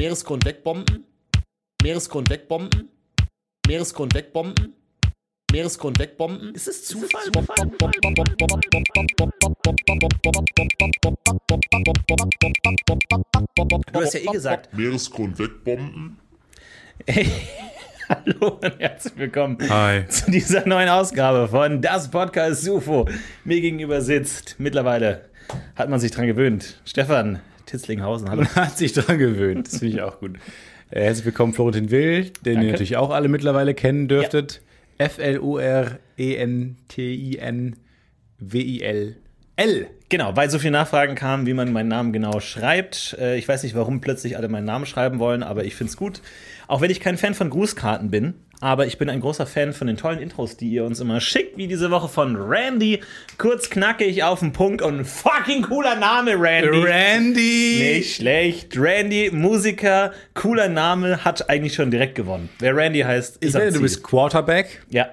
Meeresgrund wegbomben, Meeresgrund wegbomben, Meeresgrund wegbomben, Meeresgrund wegbomben. Ist es Zufall? Du hast ja eh gesagt. Meeresgrund wegbomben. Hey, hallo und herzlich willkommen Hi. zu dieser neuen Ausgabe von Das Podcast UFO. Mir gegenüber sitzt, mittlerweile hat man sich dran gewöhnt, Stefan Titzlinghausen. Hallo. Man hat sich dran gewöhnt. Das finde ich auch gut. Äh, Herzlich willkommen, Florentin Will, den Danke. ihr natürlich auch alle mittlerweile kennen dürftet. E F-L-O-R-E-N-T-I-N-W-I-L-L. Genau, weil so viele Nachfragen kamen, wie man meinen Namen genau schreibt. Äh, Ich weiß nicht, warum plötzlich alle meinen Namen schreiben wollen, aber ich finde es gut. Auch wenn ich kein Fan von Grußkarten bin, aber ich bin ein großer Fan von den tollen Intros, die ihr uns immer schickt, wie diese Woche von Randy. Kurz knackig auf den Punkt und ein fucking cooler Name, Randy. Randy! Nicht schlecht. Randy, Musiker, cooler Name, hat eigentlich schon direkt gewonnen. Wer Randy heißt, ist Ich wette, du bist Quarterback. Ja.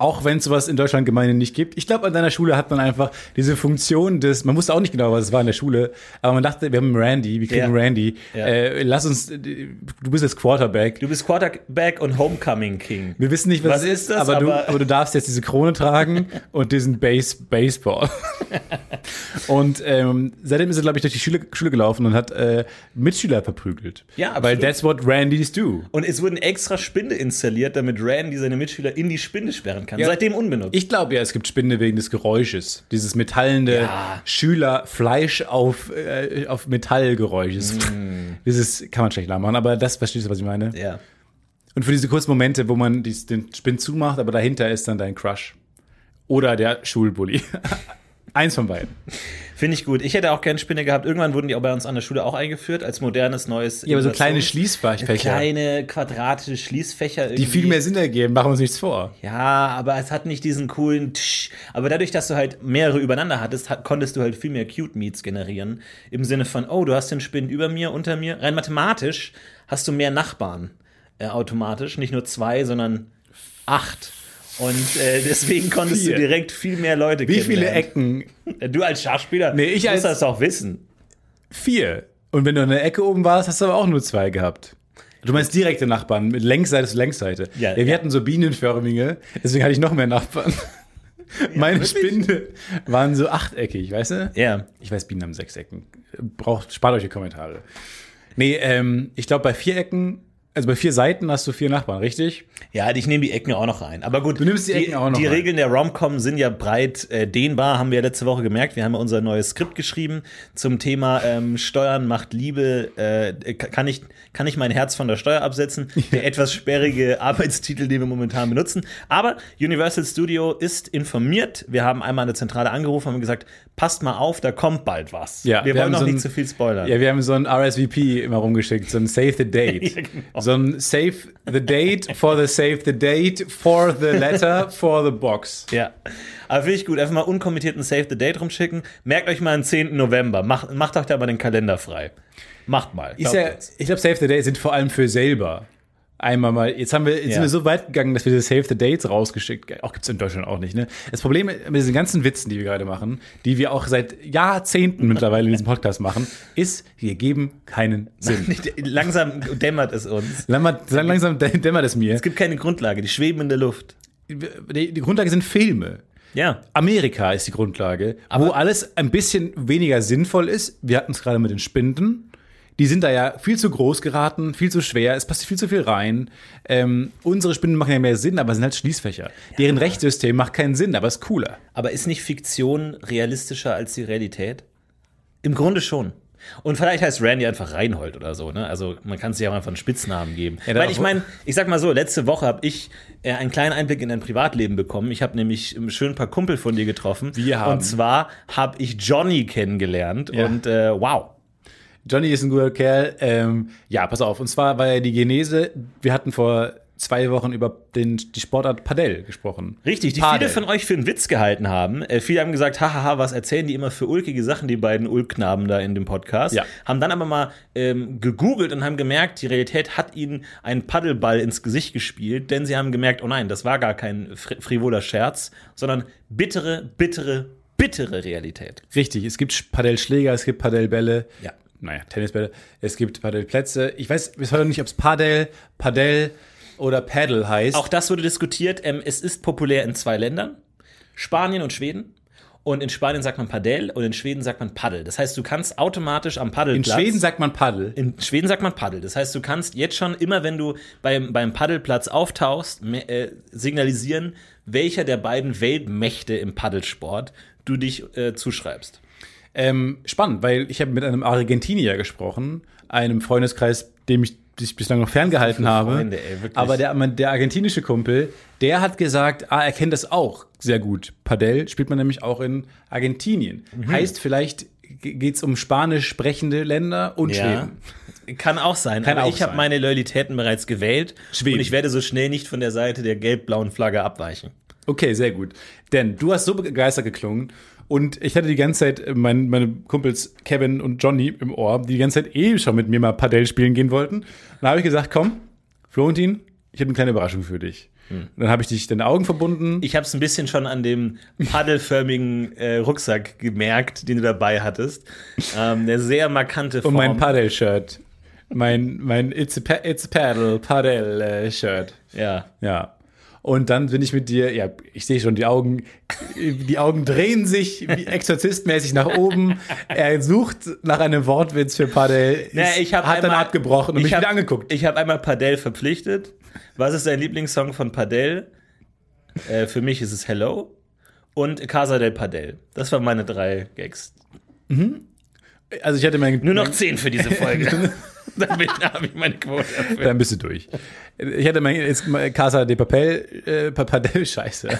Auch wenn es sowas in Deutschland gemeinhin nicht gibt. Ich glaube, an deiner Schule hat man einfach diese Funktion des, man wusste auch nicht genau, was es war in der Schule, aber man dachte, wir haben Randy, wir kriegen Ja. Randy. Ja. Äh, lass uns, äh, du bist jetzt Quarterback. Du bist Quarterback und Homecoming King. Wir wissen nicht, was, Was es ist das, aber, du, aber- aber du darfst jetzt diese Krone tragen und diesen Base, Baseball. und ähm, seitdem ist er, glaube ich, durch die Schule, Schule gelaufen und hat äh, Mitschüler verprügelt. Ja, Weil absolut. that's what Randys do. Und es wurden extra Spinde installiert, damit Randy seine Mitschüler in die Spinde sperren kann. Ja. Seitdem unbenutzt. Ich glaube ja, es gibt Spinde wegen des Geräusches. Dieses metallende Ja. Schüler Fleisch auf, äh, auf Metallgeräusches. Dieses kann man schlecht nachmachen, aber das verstehst du, was ich meine. ja. Und für diese kurzen Momente, wo man dies, den Spind zumacht, aber dahinter ist dann dein Crush. Oder der Schulbully. Eins von beiden. Finde ich gut. Ich hätte auch gerne Spinne gehabt. Irgendwann wurden die auch bei uns an der Schule auch eingeführt, als modernes neues. Ja, aber so kleine Schließfächer, Kleine quadratische Schließfächer. die viel mehr Sinn ergeben, machen wir uns nichts vor. Ja, aber es hat nicht diesen coolen Tsch. Aber dadurch, dass du halt mehrere übereinander hattest, hat, konntest du halt viel mehr Cute Meets generieren. Im Sinne von, oh, du hast den Spind über mir, unter mir. Rein mathematisch hast du mehr Nachbarn äh, automatisch. Nicht nur zwei, sondern acht. Und äh, deswegen konntest Vier. du direkt viel mehr Leute Wie viele. Ecken? Du als Schachspieler Nee, ich musst als- das auch wissen. Vier. Und wenn du an der Ecke oben warst, hast du aber auch nur zwei gehabt. Du meinst direkte Nachbarn, mit Längsseite zu Längsseite. Ja, wir ja. hatten so bienenförmige, deswegen hatte ich noch mehr Nachbarn. Meine Spinde waren so achteckig, weißt du? Ja. Ich weiß, Bienen haben sechs Ecken. Braucht, spart euch die Kommentare. Nee, ähm, ich glaube, bei vier Ecken, also bei vier Seiten hast du vier Nachbarn, richtig? Ja, ich nehme die Ecken auch noch rein. Aber gut, Du nimmst die Ecken auch noch Die rein. Regeln der Romcom sind ja breit äh, dehnbar, haben wir ja letzte Woche gemerkt. Wir haben ja unser neues Skript geschrieben zum Thema ähm, Steuern macht Liebe. Äh, kann, ich, kann ich mein Herz von der Steuer absetzen? Der etwas sperrige Arbeitstitel, den wir momentan benutzen. Aber Universal Studio ist informiert. Wir haben einmal der Zentrale angerufen und gesagt, passt mal auf, da kommt bald was. Ja, wir, wollen haben noch so ein- nicht zu viel spoilern. Ja, wir haben so ein RSVP immer rumgeschickt, so ein Save the Date. Ja, genau. So ein Save the Date for the Save the Date for the letter for the box. Ja. Aber finde ich gut. Einfach mal unkommentierten Save the Date rumschicken. Merkt euch mal den 10. November. Macht, macht euch da mal den Kalender frei. Macht mal. Glaubt uns. ich glaube, Save the Date sind vor allem für selber. Einmal mal, jetzt haben wir, jetzt Ja. sind wir so weit gegangen, dass wir diese Save the Dates rausgeschickt, auch gibt's in Deutschland auch nicht, ne? Das Problem mit diesen ganzen Witzen, die wir gerade machen, die wir auch seit Jahrzehnten mittlerweile in diesem Podcast machen, ist, wir geben keinen Sinn. Langsam dämmert es uns. Langsam, langsam dämmert es mir. Es gibt keine Grundlage. Die schweben in der Luft. Die, die Grundlage sind Filme. Ja. Amerika ist die Grundlage, wo alles ein bisschen weniger sinnvoll ist. Wir hatten es gerade mit den Spinden. Die sind da ja viel zu groß geraten, viel zu schwer, es passt viel zu viel rein. Ähm, unsere Spinden machen ja mehr Sinn, aber sind halt Schließfächer. Deren Rechtssystem macht keinen Sinn, aber ist cooler. Aber ist nicht Fiktion realistischer als die Realität? Im Grunde schon. Und vielleicht heißt Randy einfach Reinhold oder so, ne? Also man kann sich ja auch einfach einen Spitznamen geben. Ja, Weil ich meine, ich sag mal so, letzte Woche habe ich äh, einen kleinen Einblick in dein Privatleben bekommen. Ich habe nämlich ähm, schön ein paar Kumpel von dir getroffen. Wir haben. Und zwar habe ich Johnny kennengelernt. Ja. Und äh, wow. Johnny ist ein guter Kerl. Ähm, ja, pass auf. Und zwar war ja die Genese, wir hatten vor zwei Wochen über den, die Sportart Padel gesprochen. Richtig, die Padel. viele von euch für einen Witz gehalten haben. Äh, viele haben gesagt, hahaha, was erzählen die immer für ulkige Sachen, die beiden Ulkknaben da in dem Podcast. Ja. Haben dann aber mal ähm, gegoogelt und haben gemerkt, die Realität hat ihnen einen Paddelball ins Gesicht gespielt, denn sie haben gemerkt, oh nein, das war gar kein fri frivoler Scherz, sondern bittere, bittere, bittere Realität. Richtig, es gibt Padellschläger, es gibt Padellbälle. Ja. Naja, Tennisbälle, es gibt Paddelplätze. Ich weiß bis heute nicht, ob es Padel, Padel oder Paddle heißt. Auch das wurde diskutiert. Ähm, es ist populär in zwei Ländern, Spanien und Schweden. Und in Spanien sagt man Padel und in Schweden sagt man Paddel. Das heißt, du kannst automatisch am in Paddelplatz. Schweden sagt man Paddel. in Schweden sagt man Paddel. Das heißt, du kannst jetzt schon immer, wenn du beim, beim Paddelplatz auftauchst, äh, signalisieren, welcher der beiden Weltmächte im Paddelsport du dich äh, zuschreibst. Ähm, spannend, weil ich habe mit einem Argentinier gesprochen, einem Freundeskreis, dem ich sich bislang noch ferngehalten habe. Freunde, ey. Aber der, der argentinische Kumpel, der hat gesagt, ah, er kennt das auch sehr gut. Padel spielt man nämlich auch in Argentinien. Mhm. Heißt, vielleicht geht es um spanisch sprechende Länder und Schweden. Kann auch sein. Kann aber auch ich habe meine Loyalitäten bereits gewählt. Schweden. Und ich werde so schnell nicht von der Seite der gelb-blauen Flagge abweichen. Okay, sehr gut. Denn du hast so begeistert geklungen und ich hatte die ganze Zeit äh, mein, meine Kumpels Kevin und Johnny im Ohr, die die ganze Zeit eh schon mit mir mal Padel spielen gehen wollten. Dann habe ich gesagt, komm, Florentin, ich habe eine kleine Überraschung für dich. Und dann habe ich dich deine Augen verbunden. Ich habe es ein bisschen schon an dem paddelförmigen äh, Rucksack gemerkt, den du dabei hattest. Ähm, der sehr markante Form. und mein Padel-Shirt. Mein, mein It's a, pa It's a Paddle Padel-Shirt. Ja. Ja. Und dann bin ich mit dir, ja, ich sehe schon die Augen, die Augen drehen sich wie exorzistmäßig nach oben. Er sucht nach einem Wortwitz für Padel. Ja, ich hat dann einmal- abgebrochen und ich mich hab- wieder angeguckt. Ich habe einmal Padel verpflichtet. Was ist dein Lieblingssong von Padel? Äh, für mich ist es Hello und Casa del Padel. Das waren meine drei Gags. Also ich hatte mein, Nur noch zehn für diese Folge. Damit habe ich meine Quote erfüllt. Dann bist du durch. Ich hatte mein jetzt Casa de Papel, äh, Pa- Padel, scheiße.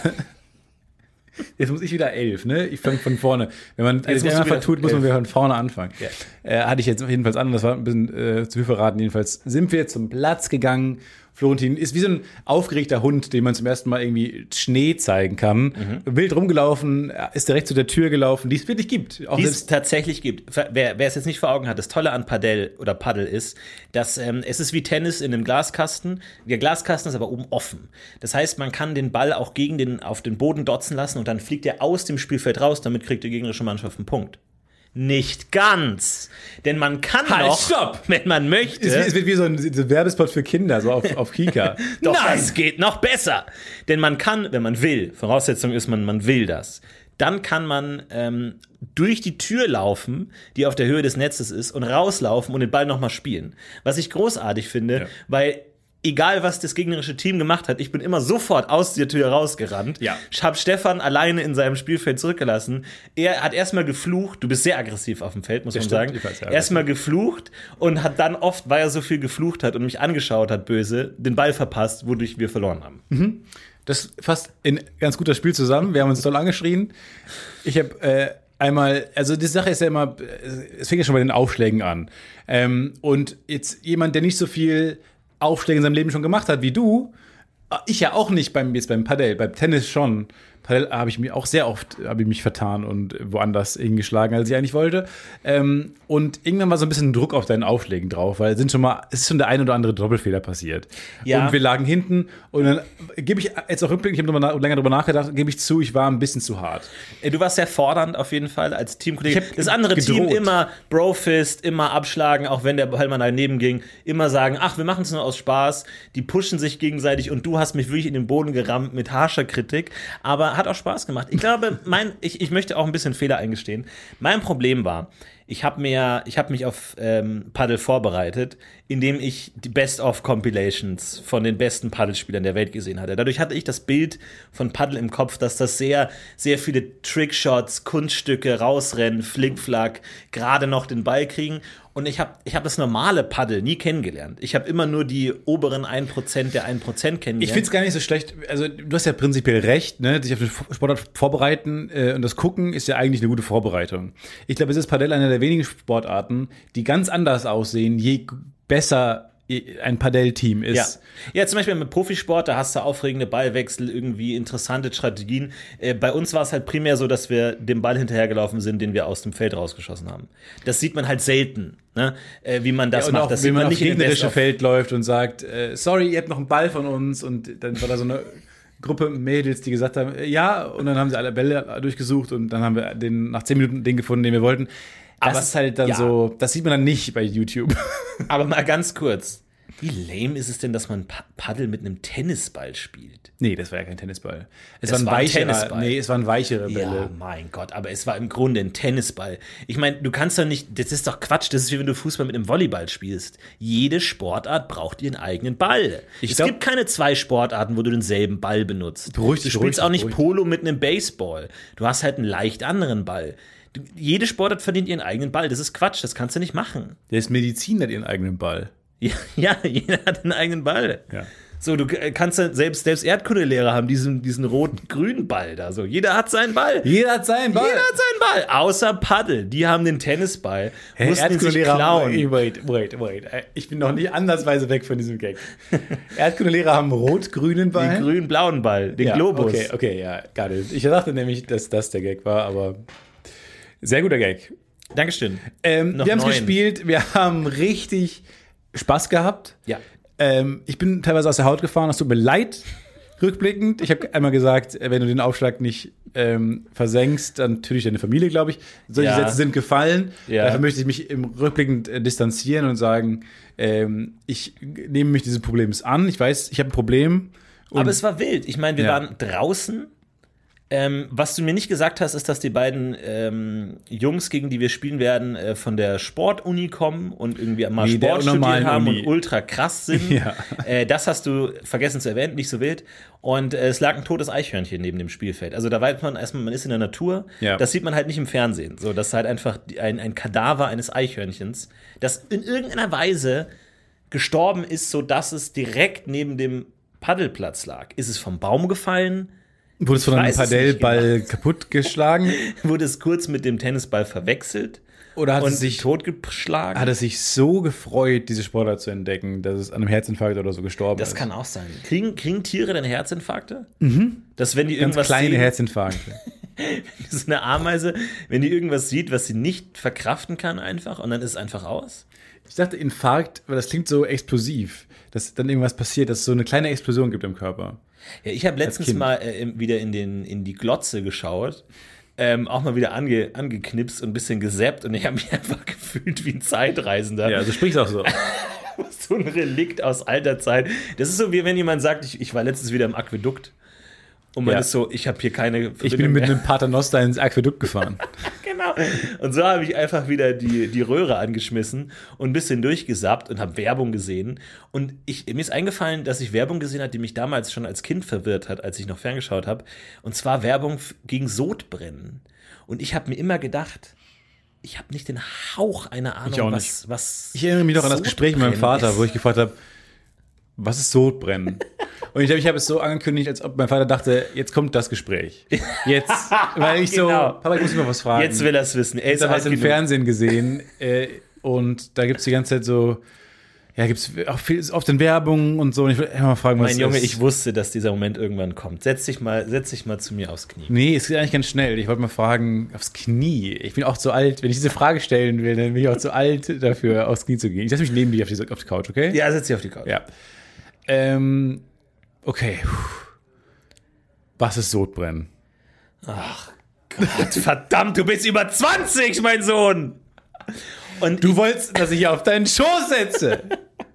Jetzt muss ich wieder elf, ne? Ich fange von vorne. Wenn man jetzt einmal vertut, muss man wieder von vorne anfangen. Ja. Äh, hatte ich jetzt jedenfalls an, das war ein bisschen äh, zu viel verraten. Jedenfalls sind wir zum Platz gegangen. Florentin ist wie so ein aufgeregter Hund, dem man zum ersten Mal irgendwie Schnee zeigen kann. Mhm. Wild rumgelaufen, ist direkt zu der Tür gelaufen, die es wirklich gibt. Auch die es tatsächlich gibt. Wer, wer es jetzt nicht vor Augen hat, das Tolle an Padel oder Paddel ist, dass ähm, es ist wie Tennis in einem Glaskasten. Der Glaskasten ist aber oben offen. Das heißt, man kann den Ball auch gegen den auf den Boden dotzen lassen und dann fliegt er aus dem Spielfeld raus. Damit kriegt die gegnerische Mannschaft einen Punkt. Nicht ganz, denn man kann Halt, noch, stopp! wenn man möchte. es, es wird wie so ein, so ein Werbespot für Kinder, so auf, auf Kika. Doch Nein! das geht noch besser. Denn man kann, wenn man will, Voraussetzung ist, man, man will das, dann kann man ähm, durch die Tür laufen, die auf der Höhe des Netzes ist, und rauslaufen und den Ball nochmal spielen. Was ich großartig finde, Ja. weil egal was das gegnerische Team gemacht hat, ich bin immer sofort aus der Tür rausgerannt. Ja. Ich habe Stefan alleine in seinem Spielfeld zurückgelassen. Er hat erstmal geflucht, du bist sehr aggressiv auf dem Feld, muss man stimmt, sagen. ja, erstmal geflucht und hat dann oft, weil er so viel geflucht hat und mich angeschaut hat, böse, den Ball verpasst, wodurch wir verloren haben. Das fasst in ganz guter Spiel zusammen. Wir haben uns toll angeschrien. Ich habe äh, einmal, also die Sache ist ja immer, äh, es fängt ja schon bei den Aufschlägen an. Ähm, und jetzt jemand, der nicht so viel Aufschläge in seinem Leben schon gemacht hat wie du, ich ja auch nicht beim, jetzt beim Padel, beim Tennis schon. Padel habe ich mir auch sehr oft, habe ich mich vertan und woanders hingeschlagen, als ich eigentlich wollte. Ähm, und irgendwann war so ein bisschen Druck auf deinen Aufschlägen drauf, weil es sind schon mal, es ist schon der ein oder andere Doppelfehler passiert. Ja. Und wir lagen hinten und dann gebe ich jetzt auch rückblickend, ich habe na- länger drüber nachgedacht, gebe ich zu, ich war ein bisschen zu hart. Du warst sehr fordernd auf jeden Fall als Teamkollege. Ich Das andere Team gedroht. immer Brofist, immer abschlagen, auch wenn der Ball mal daneben ging. Immer sagen, ach, wir machen es nur aus Spaß. Die pushen sich gegenseitig und du hast mich wirklich in den Boden gerammt mit harscher Kritik. Aber hat auch Spaß gemacht. Ich glaube, mein, ich, ich möchte auch ein bisschen Fehler eingestehen. Mein Problem war, ich habe mir, ich habe mich auf ähm, Paddle vorbereitet, indem ich die Best of Compilations von den besten Paddelspielern der Welt gesehen hatte. Dadurch hatte ich das Bild von Paddle im Kopf, dass das sehr, sehr viele Trickshots, Kunststücke, rausrennen, Flickflack, gerade noch den Ball kriegen. Und ich habe ich hab das normale Paddle nie kennengelernt. Ich habe immer nur die oberen 1% der 1% kennengelernt. Ich finde es gar nicht so schlecht. Also, du hast ja prinzipiell recht, ne? Sich auf den Sportart vorbereiten äh, und das Gucken ist ja eigentlich eine gute Vorbereitung. Ich glaube, es ist Padel einer der wenigen Sportarten, die ganz anders aussehen, je besser ein Padel-Team ist. Ja. ja, zum Beispiel mit Profisport, da hast du aufregende Ballwechsel, irgendwie interessante Strategien. Äh, bei uns war es halt primär so, dass wir dem Ball hinterhergelaufen sind, den wir aus dem Feld rausgeschossen haben. Das sieht man halt selten, ne? äh, wie man das und macht. auch, das wenn sieht man aufs nicht in gegnerische. Feld läuft und sagt, äh, sorry, ihr habt noch einen Ball von uns und dann war da so eine Gruppe Mädels, die gesagt haben, äh, ja, und dann haben sie alle Bälle durchgesucht und dann haben wir den, nach zehn Minuten den gefunden, den wir wollten. Das Aber- ist halt dann ja. so, das sieht man dann nicht bei YouTube. Aber mal ganz kurz. Wie lame ist es denn, dass man Pa- Paddel mit einem Tennisball spielt? nee, das war ja kein Tennisball. Es waren war ein weichere, Tennisball. nee, es waren weichere Ja, Bälle. mein Gott, aber es war im Grunde ein Tennisball. Ich meine, du kannst doch nicht, das ist doch Quatsch, das ist wie wenn du Fußball mit einem Volleyball spielst. Jede Sportart braucht ihren eigenen Ball. Ich es glaub- gibt keine zwei Sportarten, wo du denselben Ball benutzt. Beruhig du spielst beruhig auch nicht beruhig Polo mit einem Baseball. Du hast halt einen leicht anderen Ball. Jede Sportart verdient ihren eigenen Ball. Das ist Quatsch, das kannst du nicht machen. Der ist Medizin hat ihren eigenen Ball. Ja, ja jeder hat einen eigenen Ball. Ja. So, du äh, kannst ja selbst, selbst Erdkundelehrer haben diesen, diesen roten-grünen Ball da. So, jeder hat seinen Ball. Jeder hat seinen Ball. Jeder hat seinen Ball, außer Paddel. Die haben den Tennisball. Hey, mussten ihn sich Erdkundelehrer, klauen. wait, wait, wait. Ich bin noch nicht andersweise weg von diesem Gag. Erdkundelehrer haben rot-grünen Ball. Den grün-blauen Ball, den ja, Globus. Okay, okay, ja, got it. Ich dachte nämlich, dass das der Gag war, aber sehr guter Gag. Dankeschön. Ähm, wir haben es gespielt, wir haben richtig Spaß gehabt. Ja. Ähm, ich bin teilweise aus der Haut gefahren, das tut mir leid. Rückblickend, ich habe einmal gesagt, wenn du den Aufschlag nicht ähm, versenkst, dann töte ich deine Familie, glaube ich. Solche Ja. Sätze sind gefallen. Ja. Dafür möchte ich mich im rückblickend äh, distanzieren und sagen, ähm, ich nehme mich dieses Problems an. Ich weiß, ich habe ein Problem. Und Aber es war wild. Ich meine, wir Ja. waren draußen. Ähm, was du mir nicht gesagt hast, ist, dass die beiden ähm, Jungs, gegen die wir spielen werden, äh, von der Sportuni kommen und irgendwie mal der Sport studiert haben Uni. und ultra krass sind. Ja. Äh, das hast du vergessen zu erwähnen, nicht so wild. Und äh, es lag ein totes Eichhörnchen neben dem Spielfeld. Also da weiß man erstmal, man ist in der Natur. Ja. Das sieht man halt nicht im Fernsehen. So, das ist halt einfach ein, ein Kadaver eines Eichhörnchens, das in irgendeiner Weise gestorben ist, so dass es direkt neben dem Paddelplatz lag. Ist es vom Baum gefallen? Wurde es von einem Padellball kaputtgeschlagen? Wurde es kurz mit dem Tennisball verwechselt Oder hat und es sich totgeschlagen? hat es sich so gefreut, diese Sportart zu entdecken, dass es an einem Herzinfarkt oder so gestorben das ist. kann auch sein. Kriegen, kriegen Tiere denn Herzinfarkte? Mhm. Dass wenn die Ganz irgendwas kleine sehen, Herzinfarkte. so eine Ameise, wenn die irgendwas sieht, was sie nicht verkraften kann einfach und dann ist es einfach aus? Ich dachte Infarkt, weil das klingt so explosiv, dass dann irgendwas passiert, dass es so eine kleine Explosion gibt im Körper. Ja, ich habe letztens mal äh, wieder in, den, in die Glotze geschaut, ähm, auch mal wieder ange, angeknipst und ein bisschen gesäppt und ich habe mich einfach gefühlt wie ein Zeitreisender. Ja, du sprichst auch so. so ein Relikt aus alter Zeit. Das ist so wie wenn jemand sagt, ich, ich war letztens wieder im Aquädukt. Und man Ja. ist so, ich habe hier keine Ich bin Verbindung mit mehr. einem Paternoster ins Aquädukt gefahren. Genau. Und so habe ich einfach wieder die, die Röhre angeschmissen und ein bisschen durchgesappt und habe Werbung gesehen. Und ich, mir ist eingefallen, dass ich Werbung gesehen habe, die mich damals schon als Kind verwirrt hat, als ich noch ferngeschaut habe. Und zwar Werbung gegen Sodbrennen. Und ich habe mir immer gedacht, ich habe nicht den Hauch einer Ahnung, auch was, was. Ich erinnere mich noch an das Gespräch mit meinem Vater, ist. wo ich gefragt habe, was ist Sodbrennen? Und ich glaube, ich habe es so angekündigt, als ob mein Vater dachte, jetzt kommt das Gespräch. Jetzt, weil ich Genau. so, Papa, ich muss mal was fragen. Jetzt will er es wissen. Er ist Ich habe was im. Fernsehen gesehen äh, und da gibt es die ganze Zeit so, ja, gibt es auch viel, oft in Werbung und so. Und ich will einfach mal fragen, was Mein Junge, ist. ich wusste, dass dieser Moment irgendwann kommt. Setz dich mal, setz dich mal zu mir aufs Knie. Nee, es geht eigentlich ganz schnell. Ich wollte mal fragen, aufs Knie. Ich bin auch zu alt. Wenn ich diese Frage stellen will, dann bin ich auch zu alt dafür, aufs Knie zu gehen. Ich setze mich neben dich auf die, auf die Couch, okay? Ja, setz dich auf die Couch. Ja. Ähm, okay. Was ist Sodbrennen? Gott, verdammt, du bist über 20, mein Sohn! Und Du wolltest, dass ich auf deinen Schoß setze.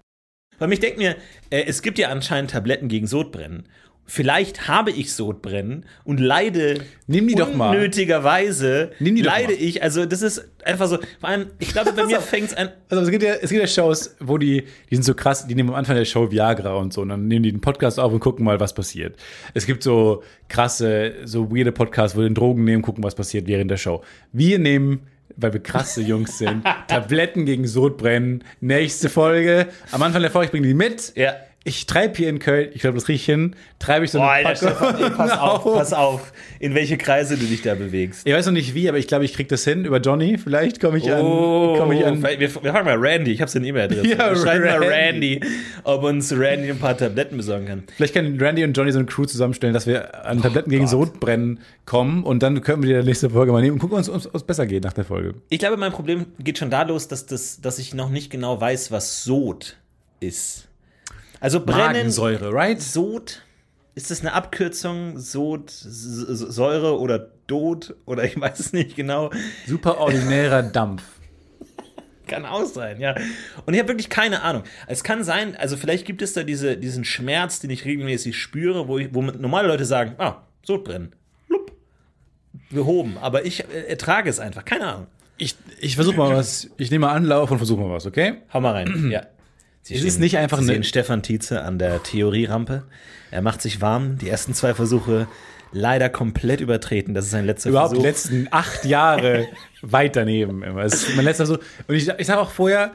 Weil ich denke mir, äh, es gibt ja anscheinend Tabletten gegen Sodbrennen. Vielleicht habe ich Sodbrennen und leide Nimm die doch mal. unnötigerweise Nimm die doch leide mal. ich. Also das ist einfach so. Vor allem, ich glaube, bei mir fängt es an. Also es gibt, ja, es gibt ja Shows, wo die, die sind so krass, die nehmen am Anfang der Show Viagra und so, und dann nehmen die den Podcast auf und gucken mal, was passiert. Es gibt so krasse, so weirde Podcasts, wo die den Drogen nehmen, gucken, was passiert während der Show. Wir nehmen, weil wir krasse Jungs sind, Tabletten gegen Sodbrennen. Nächste Folge. Am Anfang der Folge, ich bringe die mit. Ja. Ich treibe hier in Köln, ich glaube, das riecht hin, treibe ich so Boah, eine Alter, Stefan, ey, pass auf, pass auf, in welche Kreise du dich da bewegst. Ich weiß noch nicht wie, aber ich glaube, ich krieg das hin über Johnny. Vielleicht komme ich an. Komme ich an. wir, wir fragen mal Randy, ich habe seine E-Mail-Adresse. Ja, wir schreiben mal Randy. Randy, ob uns Randy ein paar Tabletten besorgen kann. Vielleicht können Randy und Johnny so eine Crew zusammenstellen, dass wir an Tabletten gegen Gott. Sodbrennen kommen und dann können wir die nächste Folge mal nehmen und gucken, ob es uns besser geht nach der Folge. Ich glaube, mein Problem geht schon da los, dass, das, dass ich noch nicht genau weiß, was Sod ist. Also brennen, Magensäure, right? Sod, ist das eine Abkürzung? Sod, Säure oder Dod oder ich weiß es nicht genau. Super ordinärer Dampf. Kann auch sein, ja. Und ich habe wirklich keine Ahnung. Es kann sein, also vielleicht gibt es da diese, diesen Schmerz, den ich regelmäßig spüre, wo, ich, wo normale Leute sagen, ah, Sodbrennen, lupp, behoben. Aber ich äh, ertrage es einfach, keine Ahnung. Ich, ich versuche mal was. Ich nehme mal Anlauf und versuche mal was, okay? Hau mal rein, ja. Sie Es ist nicht einfach Sie sehen Stefan Tietze an der Theorierampe. Er macht sich warm. Die ersten zwei Versuche leider komplett übertreten. Das ist sein letzter Überhaupt die Versuch. letzten acht Jahre weit daneben. Immer. Das ist mein letzter Versuch. Und ich, ich sage auch vorher,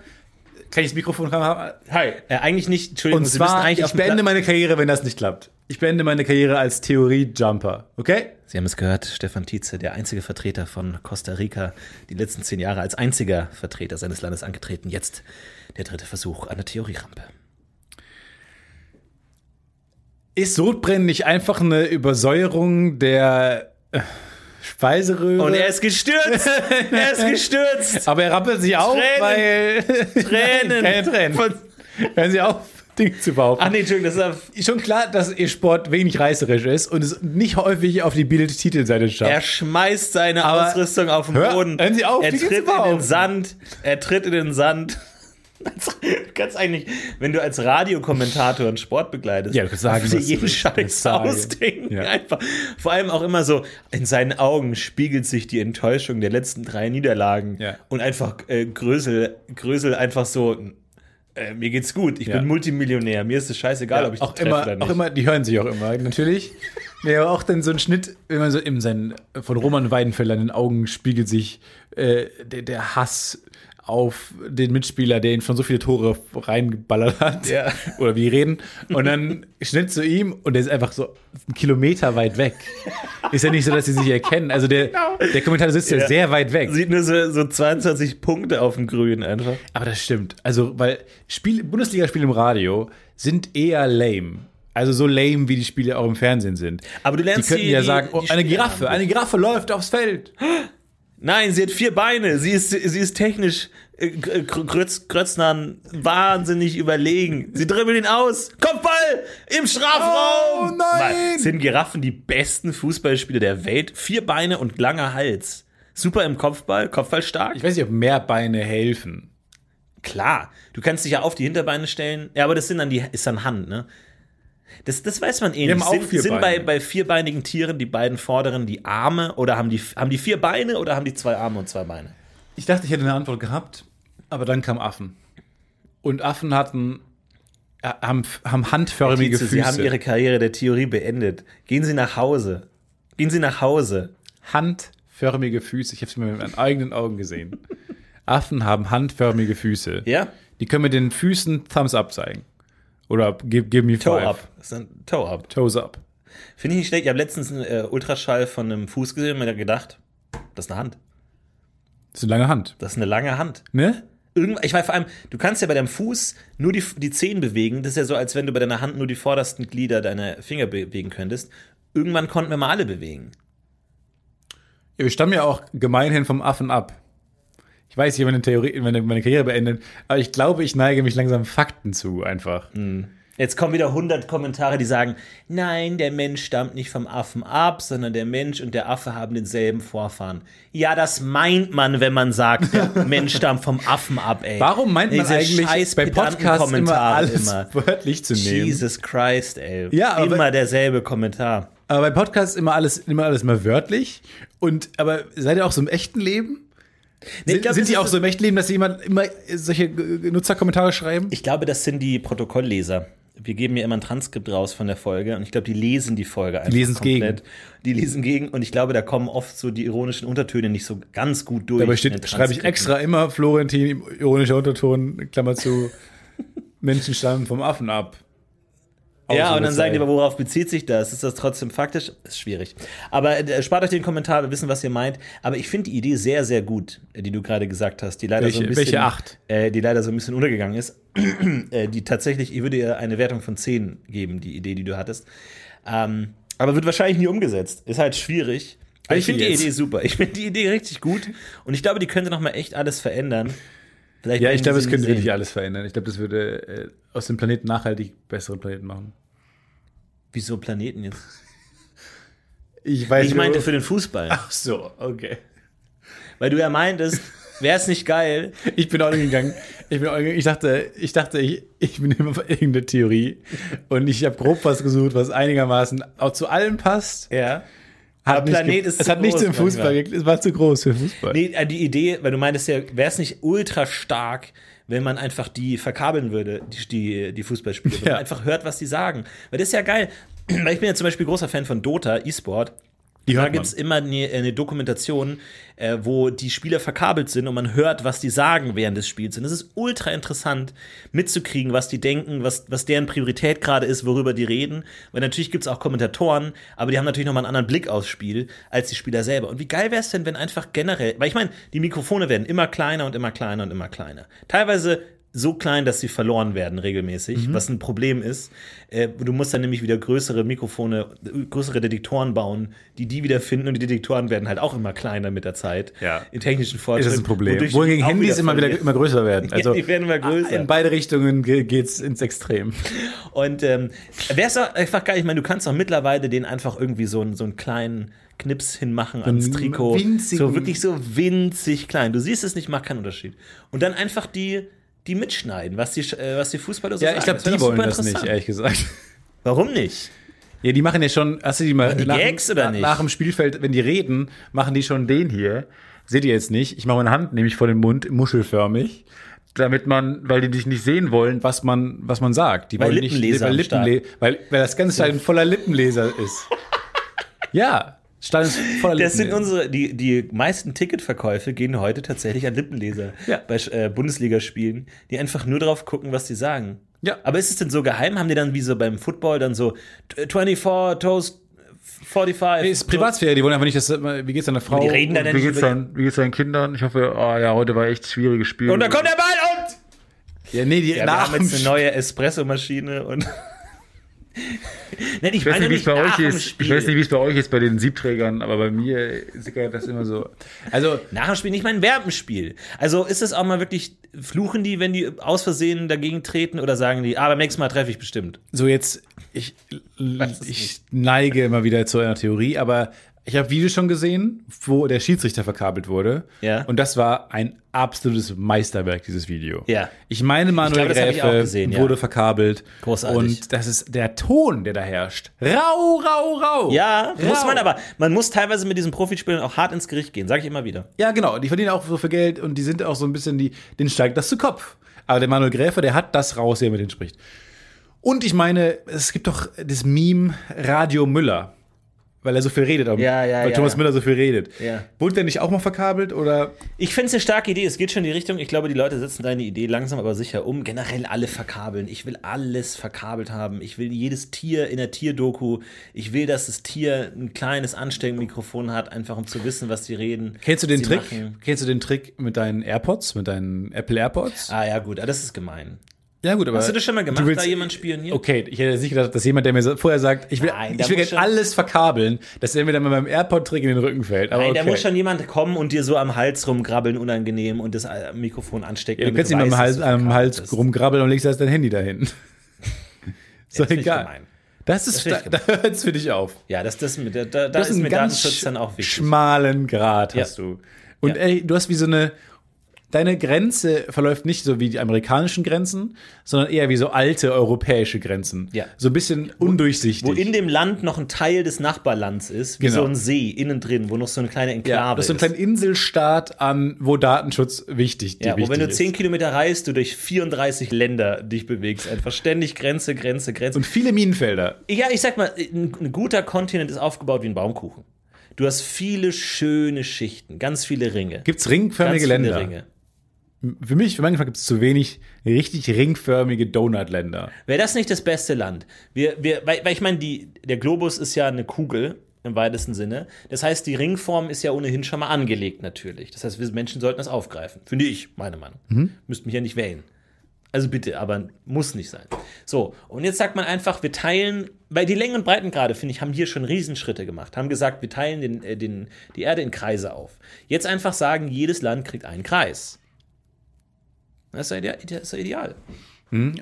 kann ich das Mikrofon haben? Hi. Äh, eigentlich nicht, Entschuldigung, Und zwar, ich beende meine Karriere, wenn das nicht klappt. Ich beende meine Karriere als Theorie-Jumper, okay? Sie haben es gehört, Stefan Tietze, der einzige Vertreter von Costa Rica, die letzten zehn Jahre als einziger Vertreter seines Landes angetreten. Jetzt der dritte Versuch an der Theorierampe. Ist Sodbrennen nicht einfach eine Übersäuerung der äh, Speiseröhre? Und er ist gestürzt! er ist gestürzt! Aber er rappelt sich auf, Tränen. weil. Tränen! Keine Tränen. Von- Hören Sie auf, Dinge zu behaupten. Ach nee, Entschuldigung, das ist Schon klar, dass Ihr Sport wenig reißerisch ist und es nicht häufig auf die Bild-Titelseite schafft. Er schmeißt seine Aber- Ausrüstung auf den Hör- Boden. hören Sie auf, er tritt in den Sand. Er tritt in den Sand. Du kannst eigentlich, wenn du als Radiokommentator einen Sport begleitest, Ja, du kannst sagen, dir jeden. Scheiß ausdenken. Ja. Einfach. Vor allem auch immer so, in seinen Augen spiegelt sich die Enttäuschung der letzten drei Niederlagen Ja. und einfach äh, Grösel, Grösel einfach so, äh, mir geht's gut, ich Ja. bin Multimillionär, mir ist es scheißegal, ob ich auch immer, oder nicht. auch immer, die hören sich auch immer, natürlich. Nee, aber auch dann so ein Schnitt, wenn man so in seinen, von Roman Weidenfeller in den Augen spiegelt sich äh, der, der Hass auf den Mitspieler, der ihn schon so viele Tore reingeballert hat. Ja. Oder wie reden. Und dann Schnitt zu ihm und der ist einfach so einen Kilometer weit weg. Ist ja nicht so, dass sie sich erkennen. Also der, der Kommentator sitzt ja. Genau. Ja. sehr weit weg. Sieht nur so, so 22 Punkte auf dem Grün einfach. Aber das stimmt. Also, weil Spiel, Bundesligaspiele im Radio sind eher lame. Also so lame, wie die Spiele auch im Fernsehen sind. Aber du Die lernst könnten die- ja die- sagen, oh, die eine Giraffe, eine Giraffe läuft aufs Feld. Nein, sie hat vier Beine. Sie ist, sie ist technisch äh, Gr- Grötz, Grötznern wahnsinnig überlegen. Sie dribbelt ihn aus. Kopfball im Strafraum. Oh, nein! Mann, Sind Giraffen die besten Fußballspieler der Welt? Vier Beine und langer Hals. Super im Kopfball, Kopfball stark. Ich weiß nicht, ob mehr Beine helfen. Klar, du kannst dich ja auf die Hinterbeine stellen. Ja, aber das sind dann die, ist dann Hand, ne? Das, das weiß man eh nicht. Sind, vier sind bei, bei vierbeinigen Tieren die beiden vorderen die Arme oder haben die, haben die vier Beine oder haben die zwei Arme und zwei Beine? Ich dachte, ich hätte eine Antwort gehabt, aber dann kam Affen. Und Affen hatten, äh, haben, haben handförmige Tietze, Füße. Sie haben Ihre Karriere der Theorie beendet. Gehen Sie nach Hause. Gehen Sie nach Hause. handförmige Füße. Ich habe es mir mit meinen eigenen Augen gesehen. Affen haben handförmige Füße. Ja? Die können mit den Füßen Thumbs up zeigen. Oder give, give me Toe five. up. Das ist ein Toe up. Toes up. Finde ich nicht schlecht. Ich habe letztens einen äh, Ultraschall von einem Fuß gesehen und mir da gedacht, das ist eine Hand. Das ist eine lange Hand. Das ist eine lange Hand. Ne? Irgendwann, ich weiß vor allem, du kannst ja bei deinem Fuß nur die, die Zehen bewegen. Das ist ja so, als wenn du bei deiner Hand nur die vordersten Glieder deiner Finger bewegen könntest. Irgendwann konnten wir mal alle bewegen. Ja, wir stammen ja auch gemeinhin vom Affen ab. Ich weiß, ich habe meine, Theorie, meine, meine Karriere beendet, aber ich glaube, ich neige mich langsam Fakten zu, einfach. Jetzt kommen wieder 100 Kommentare, die sagen, nein, der Mensch stammt nicht vom Affen ab, sondern der Mensch und der Affe haben denselben Vorfahren. Ja, das meint man, wenn man sagt, der Mensch stammt vom Affen ab, ey. Warum meint man Diese eigentlich bei Podcasts immer alles immer. wörtlich zu nehmen? Jesus Christ, ey. Ja, aber- immer derselbe Kommentar. Aber bei Podcasts immer alles, immer alles mal wörtlich. Und, aber seid ihr auch so im echten Leben? Nee, glaub, sind die auch so im echten Leben, dass jemand immer solche Nutzerkommentare schreiben? Ich glaube, das sind die Protokollleser. Wir geben ja immer ein Transkript raus von der Folge und ich glaube, die lesen die Folge einfach lesen's komplett. Die lesen gegen und ich glaube, da kommen oft so die ironischen Untertöne nicht so ganz gut durch. Dabei steht, schreibe ich extra immer Florentin, ironischer Unterton, Klammer zu, Menschen stammen vom Affen ab. Ja, und dann sagen die, worauf bezieht sich das? Ist das trotzdem faktisch? Ist schwierig. Aber äh, spart euch den Kommentar, wir wissen, was ihr meint. Aber ich finde die Idee sehr, sehr gut, äh, die du gerade gesagt hast, die leider so ein Welche- bisschen, welche acht? Äh, die leider so ein bisschen untergegangen ist. äh, die tatsächlich, ich würde ihr eine Wertung von 10 geben, die Idee, die du hattest. Ähm, aber wird wahrscheinlich nie umgesetzt. Ist halt schwierig. Aber ich Welche finde die? Idee super. Ich finde die Idee richtig gut. Und ich glaube, die könnte noch mal echt alles verändern. Vielleicht Ja, ich glaube, es könnte sehen. wirklich alles verändern. Ich glaube, das würde äh, aus dem Planeten nachhaltig besseren Planeten machen. Wieso Planeten jetzt? Ich weiß Ich nur- meinte für den Fußball. Ach so, okay. Weil du ja meintest, Wäre es nicht geil? Ich bin auch gegangen. Ich, bin gegangen. ich dachte, ich dachte, ich, ich bin immer auf irgendeine Theorie. Und ich habe grob was gesucht, was einigermaßen auch zu allem passt. Ja. Hat Planet ist es hat nicht groß zum Fußball. Es war zu groß für Fußball. Nee, äh, die Idee, weil du meintest ja, wäre es nicht ultra stark, wenn man einfach die verkabeln würde, die, die, die Fußballspieler, wenn Ja. man einfach hört, was die sagen. Weil das ist ja geil. Weil ich bin ja zum Beispiel großer Fan von Dota, E-Sport. Die Da gibt es immer eine, eine Dokumentation, äh, wo die Spieler verkabelt sind und man hört, was die sagen während des Spiels. Und es ist ultra interessant mitzukriegen, was die denken, was, was deren Priorität gerade ist, worüber die reden. Weil natürlich gibt es auch Kommentatoren, aber die haben natürlich nochmal einen anderen Blick aufs Spiel als die Spieler selber. Und wie geil wäre es denn, wenn einfach generell, weil ich meine, die Mikrofone werden immer kleiner und immer kleiner und immer kleiner. Teilweise so klein, dass sie verloren werden regelmäßig, was ein Problem ist. Äh, du musst dann nämlich wieder größere Mikrofone, äh, größere Detektoren bauen, die die wieder finden und die Detektoren werden halt auch immer kleiner mit der Zeit. Ja. In technischen ist Fortschritt. das ein Problem. Wohingegen Handys immer wieder immer größer werden. Also die werden immer größer. In beide Richtungen ge- geht's ins Extrem. Und ähm, wäre es einfach geil, ich meine, du kannst auch mittlerweile den einfach irgendwie so, einen- so einen kleinen Knips hinmachen ans Trikot. winzigen- So wirklich so winzig klein. Du siehst es nicht, macht keinen Unterschied. Und dann einfach die, die mitschneiden, was die, äh, was die Fußballer so Ja, sagen. ich glaube, die wollen das nicht, ehrlich gesagt. Warum nicht? Ja, die machen ja schon, hast du die mal die nach, Gags oder nach, nicht? nach dem Spielfeld, wenn die reden, machen die schon den hier. Seht ihr jetzt nicht? Ich mache meine Hand nämlich vor den Mund muschelförmig, damit man, weil die dich nicht sehen wollen, was man, was man sagt. Die Weil wollen nicht, weil, Lippenle weil, weil das ganze Stadion voller Lippenleser ist. ja, Stadion ist voller Das sind unsere, die, die meisten Ticketverkäufe gehen heute tatsächlich an Lippenleser Ja. bei äh, Bundesligaspielen, die einfach nur drauf gucken, was die sagen. Ja. Aber ist es denn so geheim? Haben die dann wie so beim Football dann so 24 Toast 45? Nee, ist Privatsphäre, die wollen einfach nicht, dass, wie geht's deiner Frau? die reden dann wie geht's deinen, wie geht's deinen Kindern? Ich hoffe, ah ja, heute war echt ein schwieriges Spiel. Und da kommt der Ball und ja, nee, die ja, wir nach haben jetzt eine neue Espresso-Maschine und Nein, ich Ich weiß nicht, wie es bei euch ist. Spiel. Ich weiß nicht, wie es bei euch ist bei den Siebträgern, aber bei mir sickert das immer so. Also, Nach dem Spiel, nicht mein Werbenspiel. Also ist es auch mal wirklich, fluchen die, wenn die aus Versehen dagegen treten oder sagen die, ah, beim nächsten Mal treffe ich bestimmt. so jetzt, ich, ich neige immer wieder zu einer Theorie, aber ich habe Videos schon gesehen, wo der Schiedsrichter verkabelt wurde. Ja. Und das war ein absolutes Meisterwerk, dieses Video. Ja. Ich meine, Manuel ich auch Gräfe gesehen, ja. wurde verkabelt. Großartig. Und das ist der Ton, der da herrscht. Rau, rau, rau. Ja, rau. muss man aber. Man muss teilweise mit diesen Profispielern auch hart ins Gericht gehen, sage ich immer wieder. Ja, genau. Die verdienen auch so viel Geld und die sind auch so ein bisschen, die, denen steigt das zu Kopf. Aber der Manuel Gräfer, der hat das raus, der mit denen spricht. Und ich meine, es gibt doch das Meme Radio Müller. Weil er so viel redet. auch- Ja, ja, Weil ja, Thomas ja. Müller so viel redet. Ja. Wurde der nicht auch mal verkabelt? Oder? Ich finde es eine starke Idee. Es geht schon in die Richtung. Ich glaube, die Leute setzen deine Idee langsam aber sicher um. Generell alle verkabeln. Ich will alles verkabelt haben. Ich will jedes Tier in der Tierdoku. Ich will, dass das Tier ein kleines Ansteckmikrofon hat, einfach um zu wissen, was sie reden. Kennst du den Trick? machen. Kennst du den Trick mit deinen AirPods, mit deinen Apple AirPods? Ah ja, gut. Ah, das ist gemein. Ja, gut, aber. Hast du das schon mal gemacht, du willst- da jemand spioniert? Okay, ich hätte nicht gedacht, dass jemand, der mir so- vorher sagt, ich will, Nein, ich will schon- alles verkabeln, dass er mir dann mit meinem AirPod-Trick in den Rücken fällt. Aber Nein, okay. da muss schon jemand kommen und dir so am Hals rumgrabbeln, unangenehm, und das äh, Mikrofon anstecken. Ja, du kannst ihm am Hals, am Hals rumgrabbeln und legst erst dein Handy dahin. das find ich egal. Das ist, Das da, da hört es für dich auf. Ja, das, das mit, da, da Du hast ist mir ganz Datenschutz dann auch wichtig. schmalen Grad, Ja. hast du. Und Ja. ey, du hast wie so eine, deine Grenze verläuft nicht so wie die amerikanischen Grenzen, sondern eher wie so alte europäische Grenzen. Ja. So ein bisschen undurchsichtig. Wo in dem Land noch ein Teil des Nachbarlands ist, wie Genau. so ein See innen drin, wo noch so eine kleine Enklave ja, das ist so ein ist. kleiner Inselstaat an, wo Datenschutz wichtig, Ja, wo wichtig wenn du ist. 10 Kilometer reist, du durch 34 Länder dich bewegst. Einfach ständig Grenze, Grenze, Grenze. Und viele Minenfelder. ja, ich sag mal, ein, ein guter Kontinent ist aufgebaut wie ein Baumkuchen. Du hast viele schöne Schichten, ganz viele Ringe. Gibt's ganz ringförmige viele Länder? Ringe. Für mich, für meinen Geschmack gibt es zu wenig richtig ringförmige Donutländer. Wäre das nicht das beste Land? Wir, wir, weil, weil ich meine, die, der Globus ist ja eine Kugel im weitesten Sinne. Das heißt, die Ringform ist ja ohnehin schon mal angelegt natürlich. Das heißt, wir Menschen sollten das aufgreifen. Finde ich, meine Meinung. Müsst mich ja nicht wählen. Also bitte, aber muss nicht sein. So, und jetzt sagt man einfach, wir teilen, weil die Längen- und Breitengrade, finde ich, haben hier schon Riesenschritte gemacht. Haben gesagt, wir teilen den, äh, den, die Erde in Kreise auf. Jetzt einfach sagen, jedes Land kriegt einen Kreis. Das ist ja ideal. Das ist ja ideal.